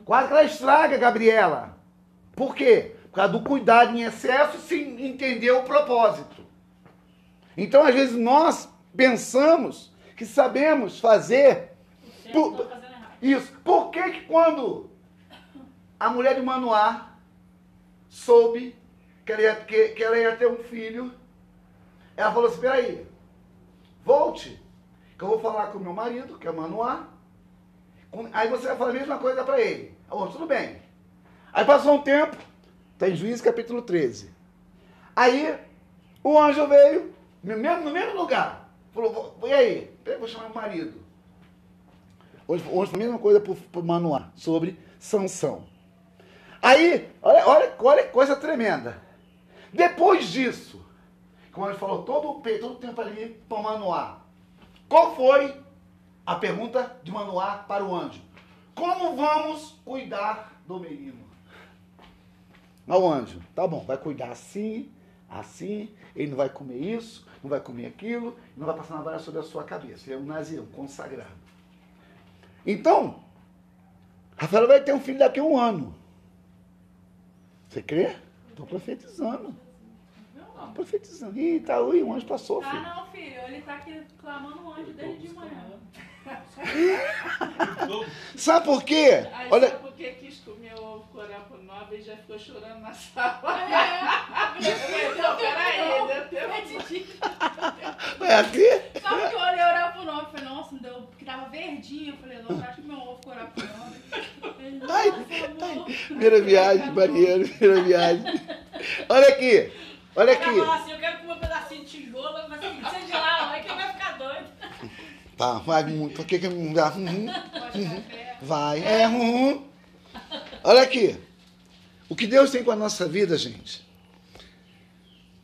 Quase que ela estraga, Gabriela. Por quê? Por causa do cuidado em excesso sem entender o propósito. Então, às vezes, nós pensamos que sabemos fazer errado. isso. Por que, que quando a mulher de Manoá soube que ela, ia, que, que ela ia ter um filho, ela falou assim, peraí, volte, que eu vou falar com o meu marido, que é Manoá, aí você vai falar a mesma coisa para ele. Bom, tudo bem. Aí passou um tempo, está em Juízes capítulo 13. Aí o anjo veio, no mesmo, no mesmo lugar, falou, "Vou- e aí? Vou chamar o marido. Hoje, hoje a mesma coisa pro, pro Manoá, sobre Sansão. Aí, olha, olha, olha que coisa tremenda. Depois disso, como ele falou todo o, todo o tempo ali para Manoá, qual foi a pergunta de Manoá para o anjo? Como vamos cuidar do menino? Ao anjo, tá bom, vai cuidar assim, assim, ele não vai comer isso, não vai comer aquilo, não vai passar navalha sobre a sua cabeça. Ele é um nazirão, consagrado. Então, Rafaela vai ter um filho daqui a um ano. Você crê? Estou profetizando. Tô profetizando. Ih, tá, ui, o anjo passou, Ah, filho. não, filho. Ele tá aqui clamando um anjo desde de manhã. Sabe por quê? Olha, sabe por que quis comer o ovo corapo nove e já ficou chorando na sala? É, Não, peraí, deu tempo. é aqui? Sabe que eu olhei orar pro nome e falei, nossa, não deu, porque tava verdinho. Eu falei, nossa, acho que meu ovo corar pro nome. Ai, amor. Primeira viagem, Mariano, primeira viagem. Olha aqui, olha aqui. fala assim, eu quero comer um pedacinho de tijolo, mas assim, seja lá, vai que ele vai ficar doido. Tá, vai muito. O que que não dá? Pode café. vai. É, uhum. Olha aqui. O que Deus tem com a nossa vida, gente?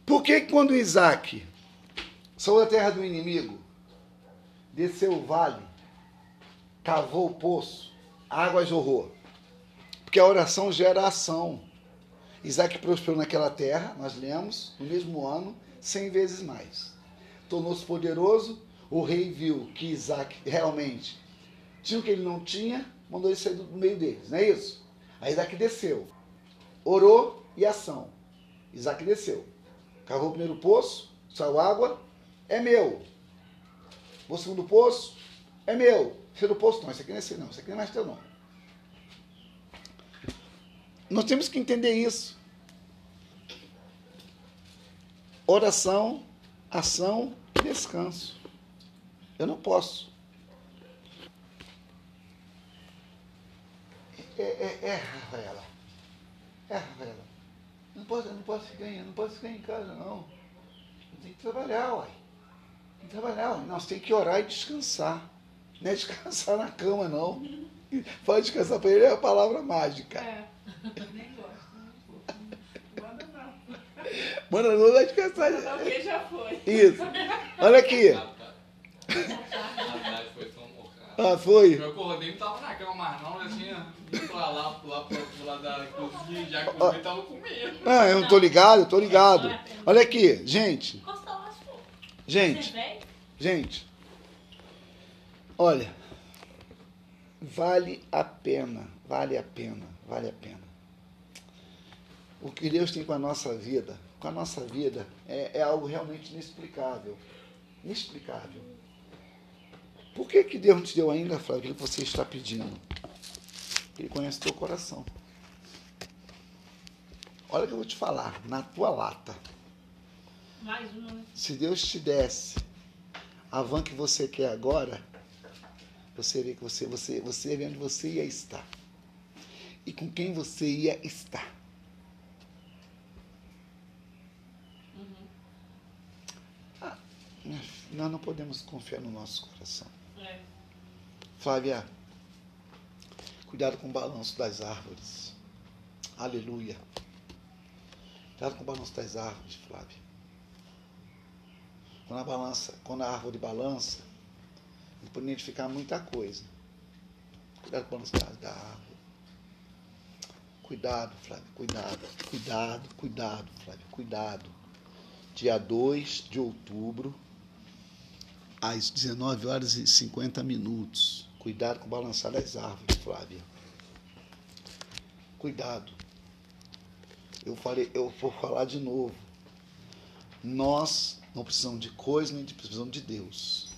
Por que quando Isaac saiu da terra do inimigo, desceu o vale, cavou o poço, a água jorrou? Porque a oração gera ação. Isaac prosperou naquela terra, nós lemos, no mesmo ano, cem vezes mais. Tornou-se poderoso, o rei viu que Isaac realmente tinha o que ele não tinha, mandou ele sair do meio deles, não é isso? Aí Isaac desceu, orou e ação. Isaac desceu, cavou o primeiro poço, saiu água, é meu. O segundo poço, é meu. Terceiro poço, não, esse aqui não é seu, não, esse aqui não é mais teu, não. Nós temos que entender isso. Oração, ação descanso. Eu não posso. É, é, é, Rafaela. É, Rafaela. Não posso, não posso ficar, em- não posso ficar em casa, não. Eu tenho que trabalhar, uai. Tem que trabalhar, uai. Não, você tem que orar e descansar. Não é descansar na cama, não. Pode descansar para ele é a palavra mágica. É, nem gosto. Manda não. Mano, não vai descansar. Alguém já foi. Isso. Olha aqui. Ah, foi. Eu acordei não tava na cama mais não, já tinha ido pra lá, lá pro, pro lado da cozinha, já comi tava comendo. Ah, eu não tô ligado, eu tô ligado. Olha aqui, gente. Gente, gente. Olha. Vale a pena, vale a pena, vale a pena. O que Deus tem com a nossa vida, com a nossa vida, é, é algo realmente inexplicável. Inexplicável. Por que, que Deus não te deu ainda, Flávio, o que você está pedindo? Ele conhece o teu coração. Olha o que eu vou te falar, na tua lata. Mais uma, né? Se Deus te desse a van que você quer agora, você vê que você, você, você vê onde você ia estar. E com quem você ia estar. Uhum. Nós não podemos confiar no nosso coração. É. Flávia, cuidado com o balanço das árvores. Aleluia. Cuidado com o balanço das árvores, Flávia. Quando a, balança, quando a árvore balança, ele pode identificar muita coisa. Cuidado com o balanço da, árvore. Cuidado, Flávia, cuidado. Cuidado, cuidado, Flávia, cuidado. Dia 2 de outubro, às 19 horas e 50 minutos. Cuidado com balançar das árvores, Flávia. Cuidado. Eu falei, eu vou falar de novo. Nós não precisamos de coisa, nem precisamos de Deus.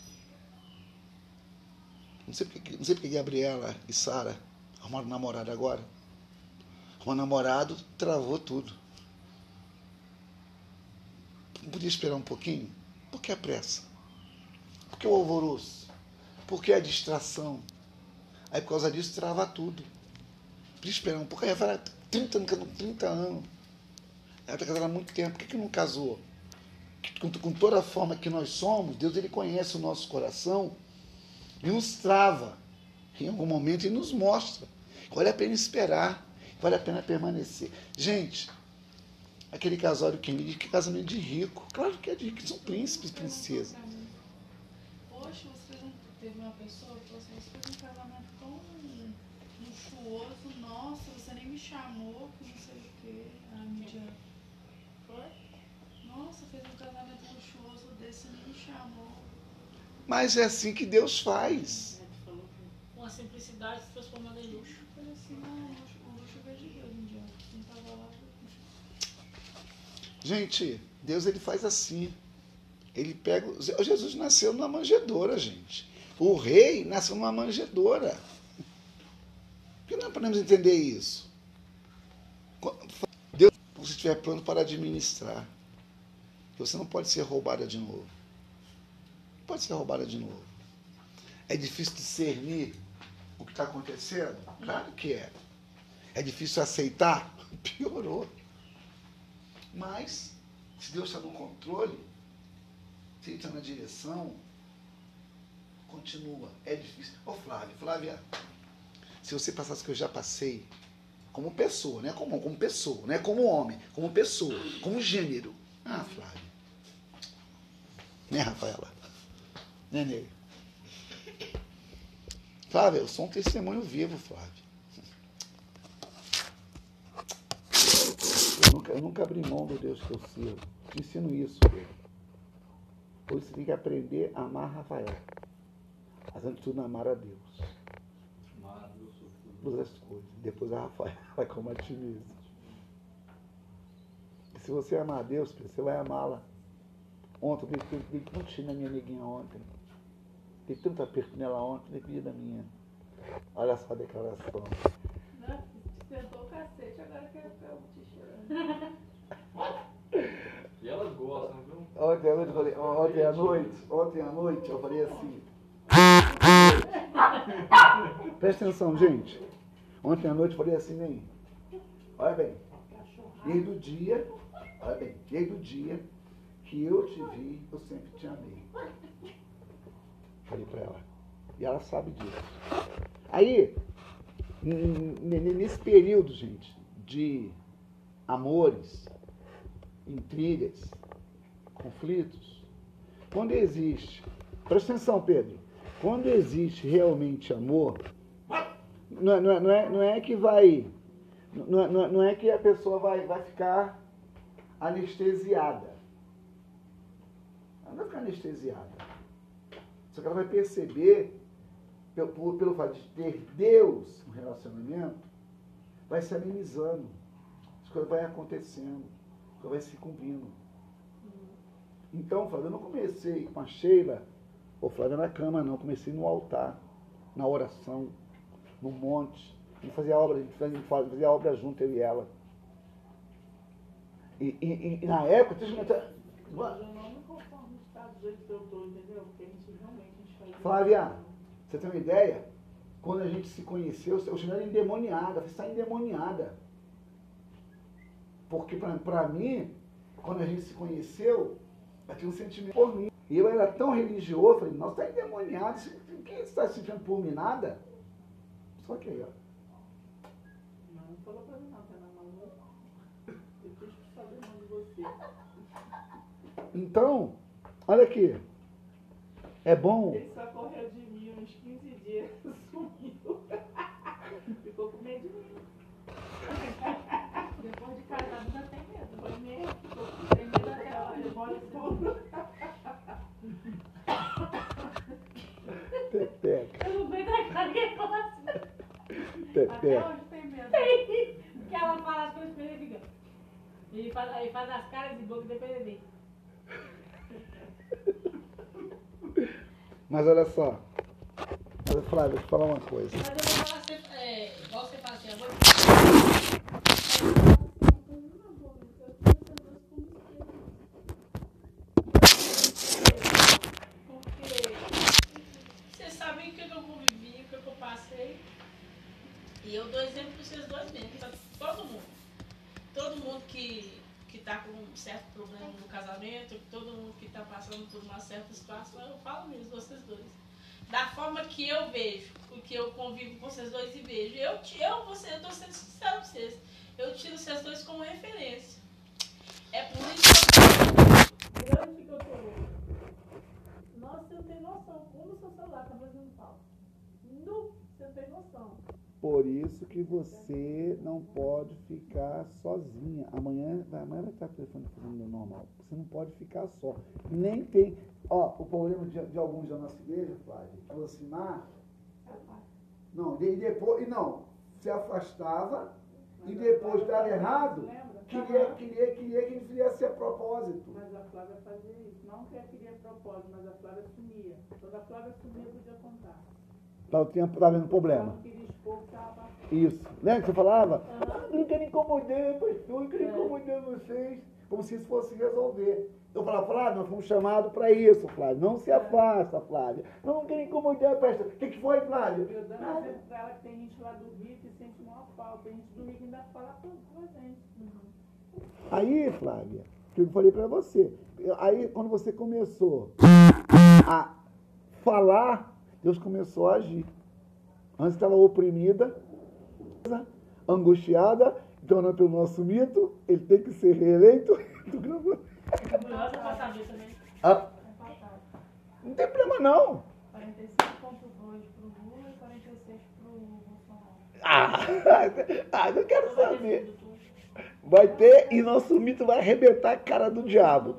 Não sei porque, não sei porque Gabriela e Sara arrumaram namorado agora. O namorado travou tudo. Não podia esperar um pouquinho? Por que a pressa? Por que o alvoroço? Por que a distração? Aí por causa disso trava tudo. Podia esperar um pouco. Aí vai 30 anos, 30 anos. Ela está casada há muito tempo. Por que, que não casou? Com, com toda a forma que nós somos, Deus ele conhece o nosso coração e nos trava. Em algum momento ele nos mostra. Vale a pena esperar. Vale a pena permanecer. Gente, aquele casal que me diz que é casamento de rico. Claro que é de rico, são príncipes, princesas. Poxa, você não teve uma pessoa que falou assim, você fez um casamento tão luxuoso, nossa, você nem me chamou, que não sei o quê. Ah, Midian. Foi? Nossa, fez um casamento luxuoso desse, nem me chamou. Mas é assim que Deus faz. Com a simplicidade se transformando em luxo. Eu assim, não, o luxo, o luxo veio de Deus, Midian. Quem tava lá foi Gente, Deus ele faz assim. Ele pega. o Jesus nasceu numa manjedoura, gente. O rei nasceu numa manjedoura. Por que não podemos entender isso? Estiver pronto para administrar, você não pode ser roubada de novo. Não pode ser roubada de novo. É difícil discernir o que está acontecendo? Claro que é. É difícil aceitar? Piorou. Mas, se Deus está no controle, se Ele está na direção, continua. É difícil. Ô Flávia, Flávia, se você passasse o que eu já passei, como pessoa, né? Como, como pessoa, né? Como homem, como pessoa, como gênero. Ah, Flávia. Né, Rafaela? Né, Ney? Flávia, eu sou um testemunho vivo, Flávia. Eu nunca, eu nunca abri mão do Deus que eu sirvo. Te ensino isso, Pedro. Hoje você tem que aprender a amar Rafael. Mas antes de tudo, amar a Deus. Todas as coisas. Depois a Rafael vai como a ti mesmo. E se você amar a Deus, você vai amá-la. Ontem, eu dei, dei tanto cheio na minha neguinha ontem. Dei tanto aperto nela ontem, nem pedi da minha. Olha só a declaração. Não, te sentou o cacete, agora quer que eu te chorando. E elas gostam, viu? Ontem à noite, eu falei, ontem à noite, ontem à noite, eu falei assim. Presta atenção, gente. Ontem à noite falei assim, nem. Olha bem. Desde o dia, olha bem, desde o dia que eu te vi, eu sempre te amei. Falei pra ela. E ela sabe disso. Aí, nesse período, gente, de amores, intrigas, conflitos, quando existe, presta atenção, Pedro, quando existe realmente amor, não é, não é, não é, não é que vai, não é, não é- não é que a pessoa vai, vai ficar anestesiada. Ela não vai ficar anestesiada. Só que ela vai perceber, pelo, pelo fato de ter Deus no relacionamento, vai se amenizando. As as coisas vão acontecendo, as coisas vão se cumprindo. Então, Flávio, eu não comecei com a Sheila, ou Flávia na cama, não. Comecei no altar, na oração, no monte. Gente fazia obra, a gente fazia, obra junto, eu e ela. E, e- e na época, eu não. Flávia, você tem uma ideia? Quando a gente se conheceu, eu chamei endemoniada. Você está endemoniada. Porque pra mim, quando a gente se conheceu, eu tinha um sentimento por mim. E eu era tão religioso, falei, nossa, está endemoniado. Quem está sentindo por mim? Nada? Só que aí, ó. Não, não falou pra mim não, tá na maluco. Eu quis saber mais de você. Então, olha aqui. É bom. Ele só correu de mim uns 15 dias, sumiu. Ficou com medo de mim. Depois de casado ainda tem medo. Foi mesmo, ficou com Tem medo até hoje. demora tudo. Pepeca, Eu não vejo da cara que ele fala assim. Até pepeca. hoje tem medo. Que ela fala as coisas pra ele fica. Ele faz, ele faz as caras de boca e depois ele vem. Mas olha só. Olha, Flávia, deixa eu falar uma coisa. Mas eu vou falar é, igual você fala assim, eu vou porque vocês sabem o que eu convivi, o que eu passei. E eu dou exemplo para vocês dois mesmo, para todo mundo. Todo mundo que, que tá com um certo problema no casamento, todo mundo que está passando por uma certa situação, eu falo mesmo, vocês dois. Da forma que eu vejo, porque eu convivo com vocês dois e vejo. Eu, eu, você, eu tô sendo sincero com vocês. Eu tiro vocês dois como referência. É por isso que eu que eu. Nossa, não tem noção. Como o seu celular tá fazendo pau. Nu, você não tem noção. Por isso que você não pode ficar sozinha. Amanhã, amanhã vai estar o telefone funcionando normal. Você não pode ficar só. Nem tem. Ó, o problema de, de alguns da nossa igreja, Flávia, aproximar. Não, e depois. E não, se afastava e depois dava errado, queria, queria, queria que ele fizesse a propósito. Mas a Flávia fazia isso. Não que queria propósito, mas a Flávia sumia. Quando a Flávia sumia, podia contar. Tava, tinha, tava vendo Ela problema. não queria expor que estava passando. Isso. Lembra que você falava? Ah, não quero incomodar, pastor, eu quero É. incomodar vocês. Como se isso fosse resolver. Eu falava, Flávio, nós fomos chamados para isso, Flávio. Não se afasta, Flávio. Não, não quero incomodar, pastor. O que, que foi, Flávio? Eu dando exemplo pra ela que tem gente lá do Rio que sente maior falta. Tem gente do Rio que ainda fala tudo com a gente. Aí, Flávia, que eu falei para você. eu- Aí, quando você começou a falar, Deus começou a agir. Antes estava oprimida, angustiada, então não é pelo nosso mito, ele tem que ser reeleito. Ah, não tem problema não. 46.2 pro Lula e 46 pro Bolsonaro. Ah, ah, não quero saber. Vai ter e nosso mito vai arrebentar a cara do diabo.